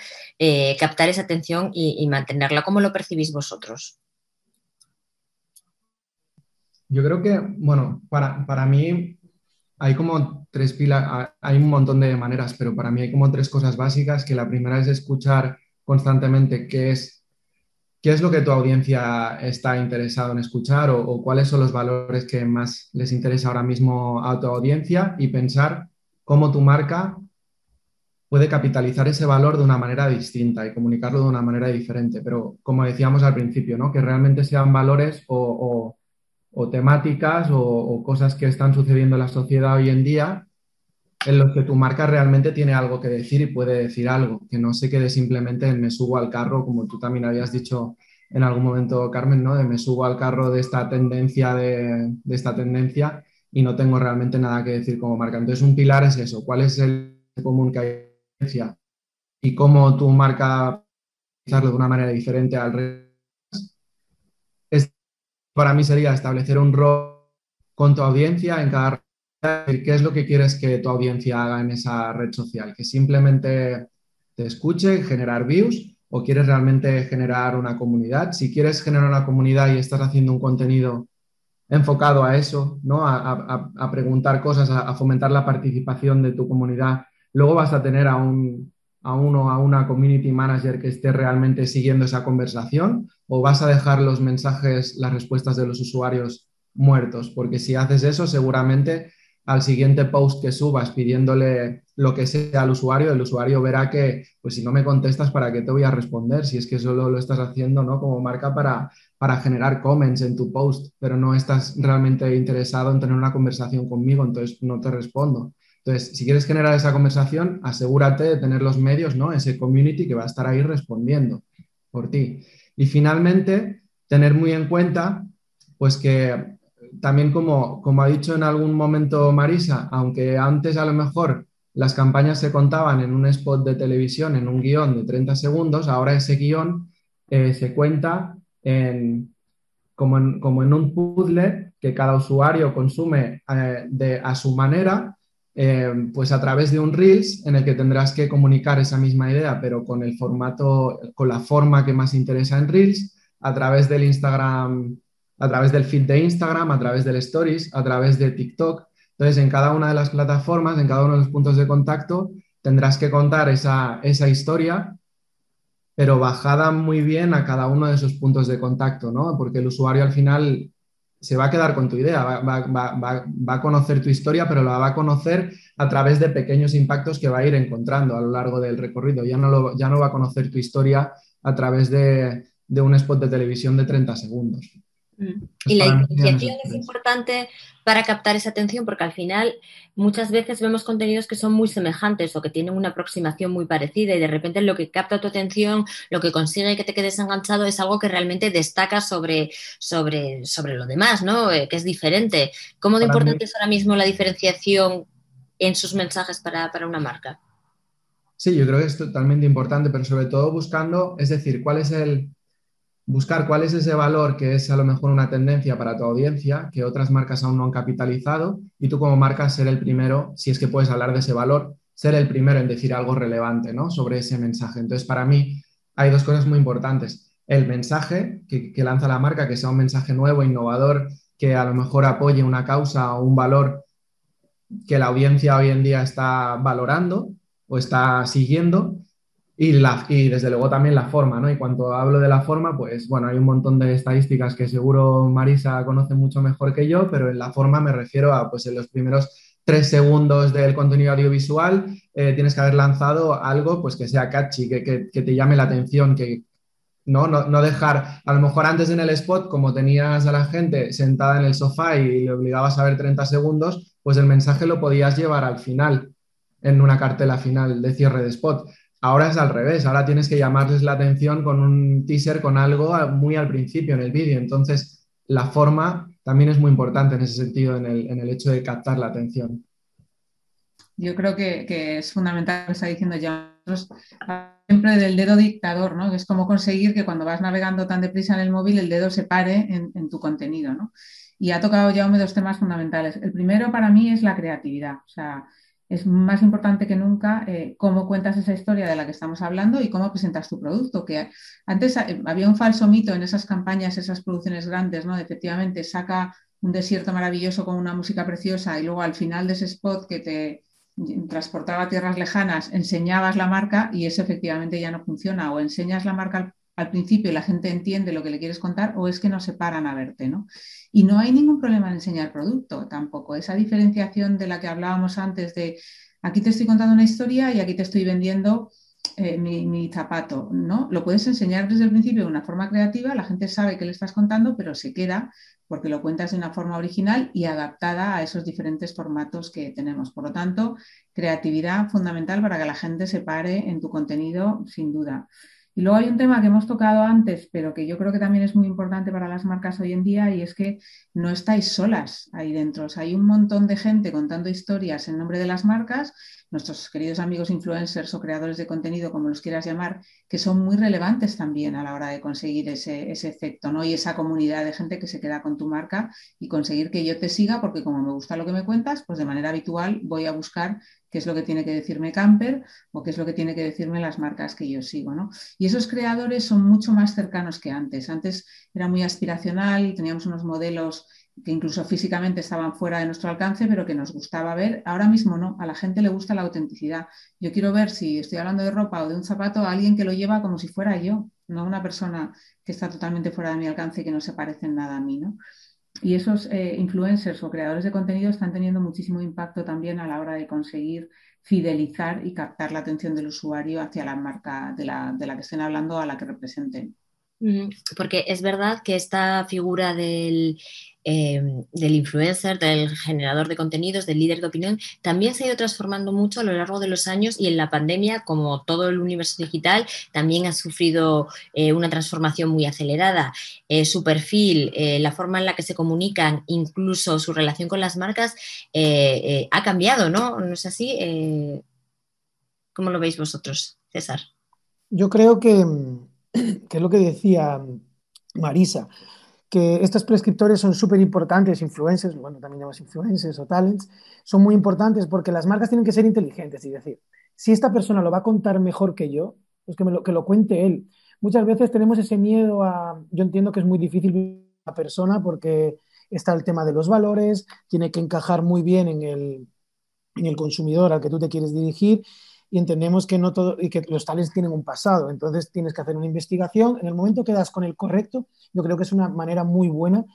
captar esa atención y, mantenerla. ¿Cómo lo percibís vosotros? Yo creo que, bueno, para, para mí hay como tres pilas, hay un montón de maneras, pero para mí hay como tres cosas básicas, que la primera es escuchar constantemente qué es, qué es lo que tu audiencia está interesado en escuchar o, cuáles son los valores que más les interesa ahora mismo a tu audiencia y pensar cómo tu marca puede capitalizar ese valor de una manera distinta y comunicarlo de una manera diferente. Pero como decíamos al principio, ¿no? que realmente sean valores o o temáticas o, cosas que están sucediendo en la sociedad hoy en día en los que tu marca realmente tiene algo que decir y puede decir algo, que no se quede simplemente en me subo al carro, como tú también habías dicho en algún momento, Carmen, ¿no? De me subo al carro de esta tendencia, de, esta tendencia y no tengo realmente nada que decir como marca. Entonces, un pilar es eso, ¿cuál es el común que hay y cómo tu marca de una manera diferente al resto para mí sería establecer un rol con tu audiencia en cada red, qué es lo que quieres que tu audiencia haga en esa red social, que simplemente te escuche, generar views o quieres realmente generar una comunidad. Si quieres generar una comunidad y estás haciendo un contenido enfocado a eso, ¿no? a, preguntar cosas, a, fomentar la participación de tu comunidad, luego vas a tener a un, a uno, a una community manager que esté realmente siguiendo esa conversación o vas a dejar los mensajes, las respuestas de los usuarios muertos, porque si haces eso, seguramente al siguiente post que subas pidiéndole lo que sea al usuario, el usuario verá que, pues si no me contestas, ¿para qué te voy a responder? Si es que solo lo estás haciendo, ¿no? Como marca para, para generar comments en tu post, pero no estás realmente interesado en tener una conversación conmigo, entonces no te respondo. Entonces, si quieres generar esa conversación, asegúrate de tener los medios, ¿no? Ese community que va a estar ahí respondiendo por ti. Y finalmente, tener muy en cuenta, pues que también como, como ha dicho en algún momento Marisa, aunque antes a lo mejor las campañas se contaban en un spot de televisión, en un guion de 30 segundos, ahora ese guion eh, se cuenta en, como, en, como, en, un puzzle que cada usuario consume eh, de, a su manera, eh, pues a través de un Reels en el que tendrás que comunicar esa misma idea, pero con el formato, con la forma que más interesa en Reels, a través del Instagram, a través del feed de Instagram, a través del Stories, a través de TikTok. Entonces, en cada una de las plataformas, en cada uno de los puntos de contacto, tendrás que contar esa, esa historia, pero bajada muy bien a cada uno de esos puntos de contacto, ¿no? Porque el usuario al final se va a quedar con tu idea, va, a conocer tu historia, pero la va a conocer a través de pequeños impactos que va a ir encontrando a lo largo del recorrido. Ya no, ya no va a conocer tu historia a través de, un spot de televisión de 30 segundos. Y la diferenciación es importante para captar esa atención porque al final muchas veces vemos contenidos que son muy semejantes o que tienen una aproximación muy parecida y de repente lo que capta tu atención, lo que consigue que te quedes enganchado es algo que realmente destaca sobre, sobre, sobre lo demás, ¿no? Eh, que es diferente. ¿Cómo de importante es ahora mismo la diferenciación en sus mensajes para, para una marca? Sí, yo creo que es totalmente importante, pero sobre todo buscando, es decir, cuál es el, buscar cuál es ese valor que es a lo mejor una tendencia para tu audiencia que otras marcas aún no han capitalizado y tú como marca ser el primero, si es que puedes hablar de ese valor, ser el primero en decir algo relevante ¿no? sobre ese mensaje. Entonces, para mí hay dos cosas muy importantes. El mensaje que, que lanza la marca, que sea un mensaje nuevo, innovador, que a lo mejor apoye una causa o un valor que la audiencia hoy en día está valorando o está siguiendo y, la, y desde luego también la forma, ¿no? Y cuando hablo de la forma, pues bueno, hay un montón de estadísticas que seguro Marisa conoce mucho mejor que yo, pero en la forma me refiero a, pues en los primeros tres segundos del contenido audiovisual eh, tienes que haber lanzado algo pues que sea catchy, que, que, te llame la atención, que ¿no? ¿no? No, dejar, a lo mejor antes en el spot, como tenías a la gente sentada en el sofá y le obligabas a ver 30 segundos, pues el mensaje lo podías llevar al final, en una cartela final de cierre de spot. Ahora es al revés, ahora tienes que llamarles la atención con un teaser, con algo muy al principio en el vídeo. Entonces, la forma también es muy importante en ese sentido, en el, hecho de captar la atención. Yo creo que, es fundamental lo que está diciendo ya siempre del dedo dictador, ¿no? Es como conseguir que cuando vas navegando tan deprisa en el móvil el dedo se pare en, tu contenido, ¿no? Y ha tocado ya dos temas fundamentales. El primero para mí es la creatividad. O sea, es más importante que nunca eh, cómo cuentas esa historia de la que estamos hablando y cómo presentas tu producto. Que antes eh, había un falso mito en esas campañas, esas producciones grandes, ¿no? Efectivamente, saca un desierto maravilloso con una música preciosa y luego al final de ese spot que te transportaba a tierras lejanas, enseñabas la marca y eso efectivamente ya no funciona. O enseñas la marca al principio la gente entiende lo que le quieres contar o es que no se paran a verte, ¿no? Y no hay ningún problema en enseñar producto tampoco. Esa diferenciación de la que hablábamos antes de aquí te estoy contando una historia y aquí te estoy vendiendo eh, mi, zapato, ¿no? Lo puedes enseñar desde el principio de una forma creativa, la gente sabe que le estás contando, pero se queda porque lo cuentas de una forma original y adaptada a esos diferentes formatos que tenemos. Por lo tanto, creatividad fundamental para que la gente se pare en tu contenido, sin duda. Y luego hay un tema que hemos tocado antes, pero que yo creo que también es muy importante para las marcas hoy en día, y es que no estáis solas ahí dentro. hay un montón de gente contando historias en nombre de las marcas, nuestros queridos amigos influencers o creadores de contenido, como los quieras llamar, que son muy relevantes también a la hora de conseguir ese, ese efecto, ¿no? Y esa comunidad de gente que se queda con tu marca y conseguir que yo te siga, porque como me gusta lo que me cuentas, pues de manera habitual voy a buscar qué es lo que tiene que decirme Camper o qué es lo que tiene que decirme las marcas que yo sigo. ¿no? Y esos creadores son mucho más cercanos que antes. Antes era muy aspiracional, teníamos unos modelos que incluso físicamente estaban fuera de nuestro alcance, pero que nos gustaba ver. Ahora mismo no, a la gente le gusta la autenticidad. Yo quiero ver si estoy hablando de ropa o de un zapato a alguien que lo lleva como si fuera yo, no una persona que está totalmente fuera de mi alcance y que no se parece en nada a mí. ¿no? y esos eh, influencers o creadores de contenido están teniendo muchísimo impacto también a la hora de conseguir fidelizar y captar la atención del usuario hacia la marca de la, de la que estén hablando a la que representen. Porque es verdad que esta figura del, Em, del influencer, del generador de contenidos, del líder de opinión, también se ha ido transformando mucho a lo largo de los años y en la pandemia, como todo el universo digital, también ha sufrido eh, una transformación muy acelerada. Eh, su perfil, eh, la forma en la que se comunican, incluso su relación con las marcas, ha cambiado, ¿no? ¿No es así? ¿Cómo lo veis vosotros, César? Yo creo que, que es lo que decía Marisa que estos prescriptores son súper importantes, influencers, bueno, también llamamos influencers o talents, son muy importantes porque las marcas tienen que ser inteligentes y decir, si esta persona lo va a contar mejor que yo, pues que, lo, que lo cuente él. Muchas veces tenemos ese miedo a, yo entiendo que es muy difícil la persona porque está el tema de los valores, tiene que encajar muy bien en el, en el consumidor al que tú te quieres dirigir y entendemos que no todo y que los tales tienen un pasado. Entonces tienes que hacer una investigación. En el momento que das con el correcto, yo creo que es una manera muy buena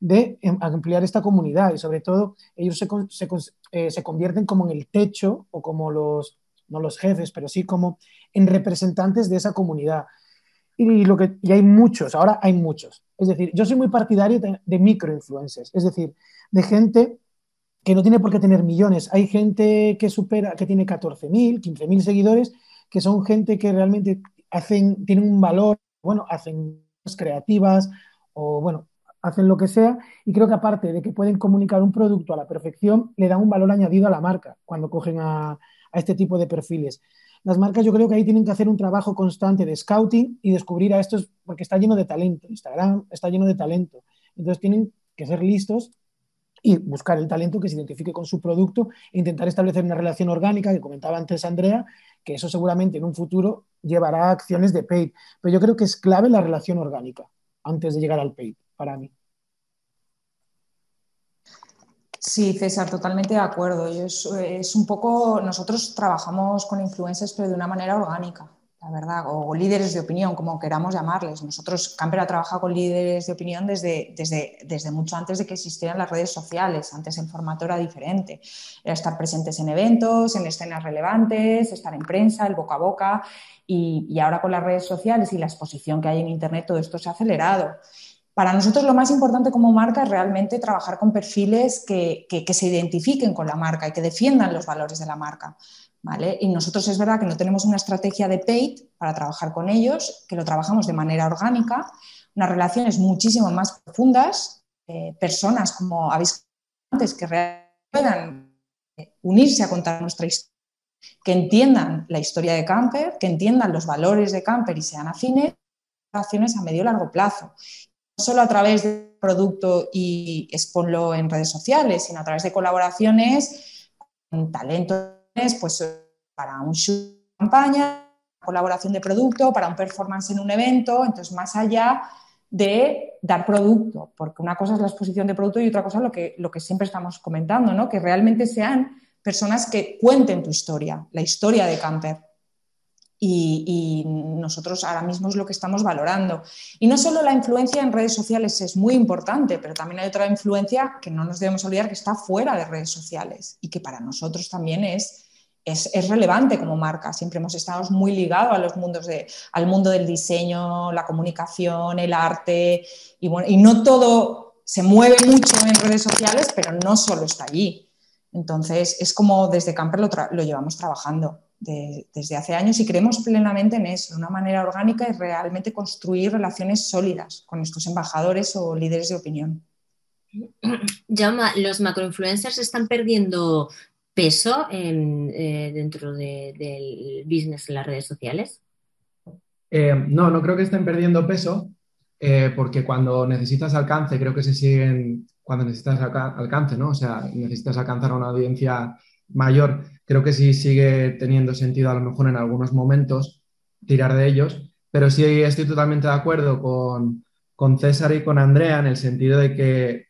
de em, ampliar esta comunidad y sobre todo ellos se, se, eh, se convierten como en el techo o como los, no los jefes, pero sí como en representantes de esa comunidad. y, lo que, y hay muchos, ahora hay muchos. Es decir, yo soy muy partidario de, de microinfluencers, es decir, de gente que no tiene por qué tener millones. Hay gente que supera, que tiene 14.000, 15.000 seguidores, que son gente que realmente hacen, tienen un valor, bueno, hacen creativas o, bueno, hacen lo que sea. Y creo que aparte de que pueden comunicar un producto a la perfección, le dan un valor añadido a la marca cuando cogen a, a este tipo de perfiles las marcas yo creo que ahí tienen que hacer un trabajo constante de scouting y descubrir a estos, porque está lleno de talento, Instagram está lleno de talento. Entonces tienen que ser listos y buscar el talento que se identifique con su producto e intentar establecer una relación orgánica, que comentaba antes Andrea, que eso seguramente en un futuro llevará a acciones de paid. Pero yo creo que es clave la relación orgánica antes de llegar al paid, para mí. Sí, César, totalmente de acuerdo. es, un poco, nosotros trabajamos con influencers, pero de una manera orgánica, la verdad, o, líderes de opinión, como queramos llamarles. Nosotros, Camper ha trabajado con líderes de opinión desde, desde, desde mucho antes de que existieran las redes sociales. Antes el formato era diferente. Era estar presentes en eventos, en escenas relevantes, estar en prensa, el boca a boca. Y, y ahora con las redes sociales y la exposición que hay en Internet, todo esto se ha acelerado. Para nosotros lo más importante como marca es realmente trabajar con perfiles que, se identifiquen con la marca y que defiendan los valores de la marca. ¿Vale? Y nosotros es verdad que no tenemos una estrategia de paid para trabajar con ellos, que lo trabajamos de manera orgánica, unas relaciones muchísimo más profundas, eh, personas como habéis antes que puedan unirse a contar nuestra historia, que entiendan la historia de Camper, que entiendan los valores de Camper y sean afines, relaciones a medio y largo plazo no solo a través del producto y exponlo en redes sociales, sino a través de colaboraciones con talentos, pues para un show campaña, colaboración de producto, para un performance en un evento, entonces más allá de dar producto, porque una cosa es la exposición de producto y otra cosa es lo que, lo que siempre estamos comentando, ¿no? que realmente sean personas que cuenten tu historia, la historia de Camper. Y, nosotros ahora mismo es lo que estamos valorando. Y no solo la influencia en redes sociales es muy importante, pero también hay otra influencia que no nos debemos olvidar que está fuera de redes sociales y que para nosotros también es, es, relevante como marca. Siempre hemos estado muy ligados a los mundos de, al mundo del diseño, la comunicación, el arte y, bueno, y no todo se mueve mucho en redes sociales, pero no solo está allí. Entonces es como desde Camper lo llevamos trabajando desde hace años y creemos plenamente en eso, de una manera orgánica y realmente construir relaciones sólidas con estos embajadores o líderes de opinión. Llama, ¿los macroinfluencers están perdiendo peso eh, dentro del business en las redes sociales? Eh, no, no creo que estén perdiendo peso, eh, porque cuando necesitas alcance, creo que se siguen, cuando necesitas alcance, ¿no? O sea, necesitas alcanzar una audiencia mayor, creo que sí sigue teniendo sentido a lo mejor en algunos momentos tirar de ellos, pero sí estoy totalmente de acuerdo con César y con Andrea en el sentido de que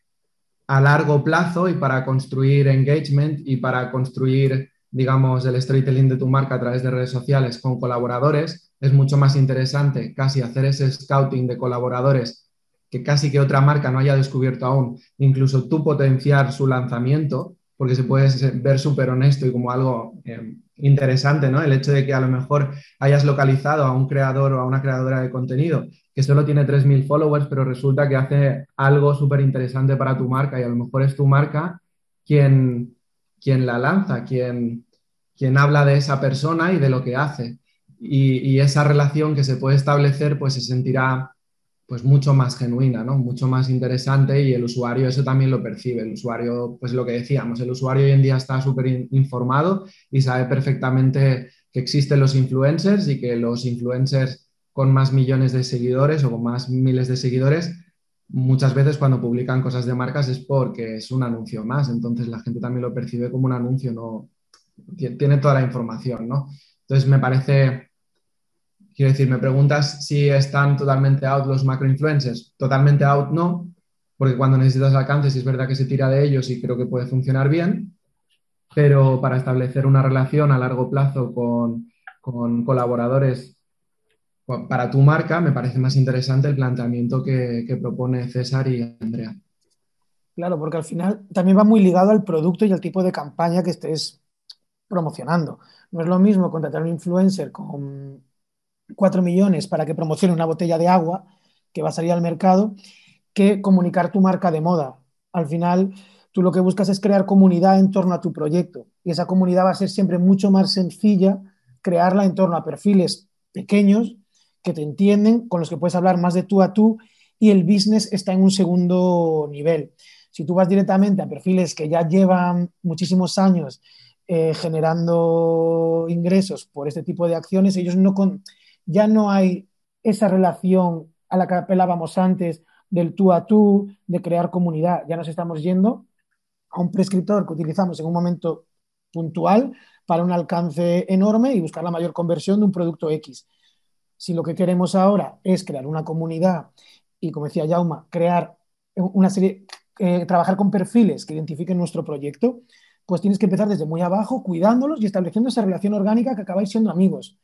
a largo plazo y para construir engagement y para construir, digamos, el storytelling de tu marca a través de redes sociales con colaboradores, es mucho más interesante casi hacer ese scouting de colaboradores que casi que otra marca no haya descubierto aún, incluso tú potenciar su lanzamiento porque se puede ver súper honesto y como algo eh, interesante, ¿no? El hecho de que a lo mejor hayas localizado a un creador o a una creadora de contenido que solo tiene 3.000 followers, pero resulta que hace algo súper interesante para tu marca y a lo mejor es tu marca quien, quien la lanza, quien, quien habla de esa persona y de lo que hace. Y, y esa relación que se puede establecer, pues se sentirá pues mucho más genuina, ¿no? Mucho más interesante y el usuario eso también lo percibe. El usuario, pues lo que decíamos, el usuario hoy en día está súper informado y sabe perfectamente que existen los influencers y que los influencers con más millones de seguidores o con más miles de seguidores, muchas veces cuando publican cosas de marcas es porque es un anuncio más. Entonces la gente también lo percibe como un anuncio, no tiene toda la información, ¿no? Entonces me parece Quiero decir, me preguntas si están totalmente out los macroinfluencers. Totalmente out no, porque cuando necesitas alcance, sí es verdad que se tira de ellos y creo que puede funcionar bien, pero para establecer una relación a largo plazo con, colaboradores para tu marca, me parece más interesante el planteamiento que, propone César y Andrea. Claro, porque al final también va muy ligado al producto y al tipo de campaña que estés promocionando. No es lo mismo contratar un influencer con 4 millones para que promocione una botella de agua que va a salir al mercado que comunicar tu marca de moda. Al final, tú lo que buscas es crear comunidad en torno a tu proyecto y esa comunidad va a ser siempre mucho más sencilla crearla en torno a perfiles pequeños que te entienden, con los que puedes hablar más de tú a tú y el business está en un segundo nivel. Si tú vas directamente a perfiles que ya llevan muchísimos años eh, generando ingresos por este tipo de acciones, ellos no con, ya no hay esa relación a la que apelábamos antes del tú a tú, de crear comunidad. Ya nos estamos yendo a un prescriptor que utilizamos en un momento puntual para un alcance enorme y buscar la mayor conversión de un producto X. Si lo que queremos ahora es crear una comunidad y, como decía Jauma, crear una serie, eh, trabajar con perfiles que identifiquen nuestro proyecto, pues tienes que empezar desde muy abajo, cuidándolos y estableciendo esa relación orgánica que acabáis siendo amigos.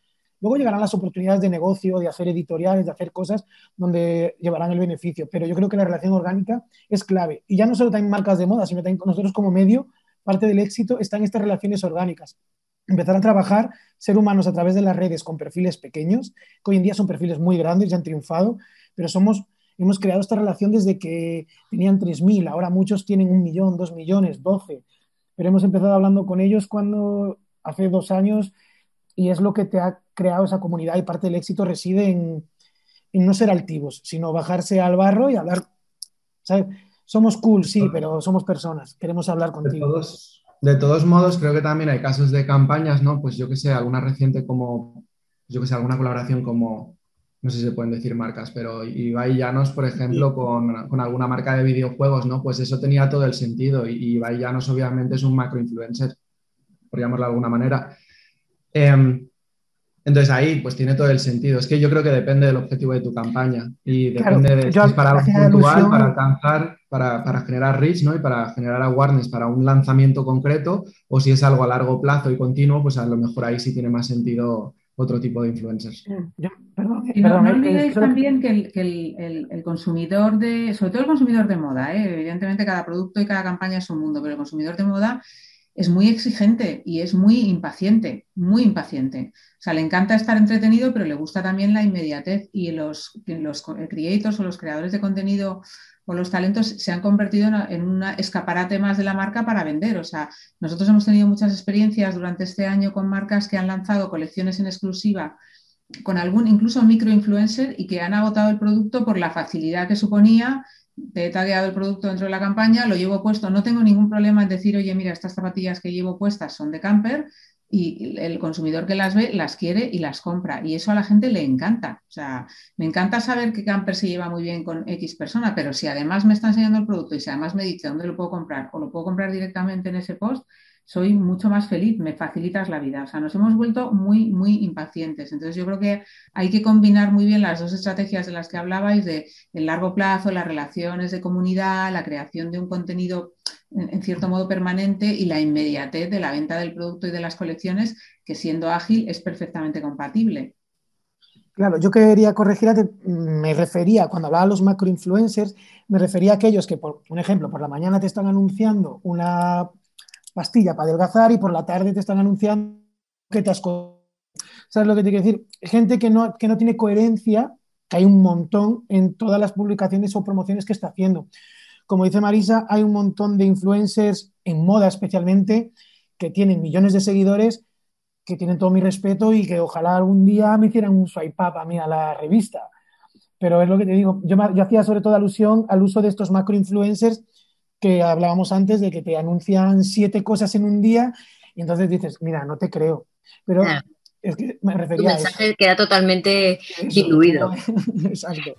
Luego llegarán las oportunidades de negocio, de hacer editoriales, de hacer cosas donde llevarán el beneficio, pero yo creo que la relación orgánica es clave. Y ya no solo también marcas de moda, sino también nosotros como medio, parte del éxito está en estas relaciones orgánicas. Empezar a trabajar ser humanos a través de las redes con perfiles pequeños, que hoy en día son perfiles muy grandes, ya han triunfado, pero somos, hemos creado esta relación desde que tenían 3.000, ahora muchos tienen un millón, dos millones, 12, pero hemos empezado hablando con ellos cuando hace dos años y es lo que te ha creado esa comunidad y parte del éxito reside en, no ser altivos, sino bajarse al barro y hablar. Somos cool, sí, pero somos personas, queremos hablar contigo. De todos, de todos modos, creo que también hay casos de campañas, ¿no? Pues yo que sé, alguna reciente como, yo que sé, alguna colaboración como, no sé si se pueden decir marcas, pero Ibai Llanos, por ejemplo, con, con, alguna marca de videojuegos, ¿no? Pues eso tenía todo el sentido y Ibai Llanos obviamente es un macro influencer, por llamarlo de alguna manera. Em, entonces ahí pues tiene todo el sentido. Es que yo creo que depende del objetivo de tu campaña y depende de si es para algo puntual, para alcanzar, para, para, generar reach ¿no? y para generar awareness para un lanzamiento concreto o si es algo a largo plazo y continuo, pues a lo mejor ahí sí tiene más sentido otro tipo de influencers. y no, olvidéis también que, el, que el, el, consumidor de, sobre todo el consumidor de moda, ¿eh? evidentemente cada producto y cada campaña es un mundo, pero el consumidor de moda es muy exigente y es muy impaciente, muy impaciente. Sea, le encanta estar entretenido, pero le gusta también la inmediatez y los, los creators o los creadores de contenido o los talentos se han convertido en un escaparate más de la marca para vender. O sea, nosotros hemos tenido muchas experiencias durante este año con marcas que han lanzado colecciones en exclusiva con algún incluso microinfluencer y que han agotado el producto por la facilidad que suponía te he tagueado el producto dentro de la campaña, lo llevo puesto, no tengo ningún problema en decir, oye, mira, estas zapatillas que llevo puestas son de camper y el consumidor que las ve las quiere y las compra. Y eso a la gente le encanta. O sea, me encanta saber que camper se lleva muy bien con X persona, pero si además me está enseñando el producto y si además me dice dónde lo puedo comprar o lo puedo comprar directamente en ese post, soy mucho más feliz, me facilitas la vida. O sea, nos hemos vuelto muy, muy impacientes. Entonces, yo creo que hay que combinar muy bien las dos estrategias de las que hablabais, de el largo plazo, las relaciones de comunidad, la creación de un contenido en, cierto modo permanente y la inmediatez de la venta del producto y de las colecciones, que siendo ágil es perfectamente compatible. Claro, yo quería corregir, me refería, cuando hablaba de los macroinfluencers, me refería a aquellos que, por un ejemplo, por la mañana te están anunciando una pastilla para adelgazar y por la tarde te están anunciando que te has... ¿Sabes lo que te quiero decir? Gente que no, que no tiene coherencia, que hay un montón en todas las publicaciones o promociones que está haciendo. Como dice Marisa, hay un montón de influencers en moda especialmente que tienen millones de seguidores, que tienen todo mi respeto y que ojalá algún día me hicieran un swipe up a mí a la revista. Pero es lo que te digo, yo, yo hacía sobre todo alusión al uso de estos macro influencers que hablábamos antes de que te anuncian siete cosas en un día y entonces dices, mira, no te creo. Pero es que me refería mensaje queda totalmente diluido. Exacto.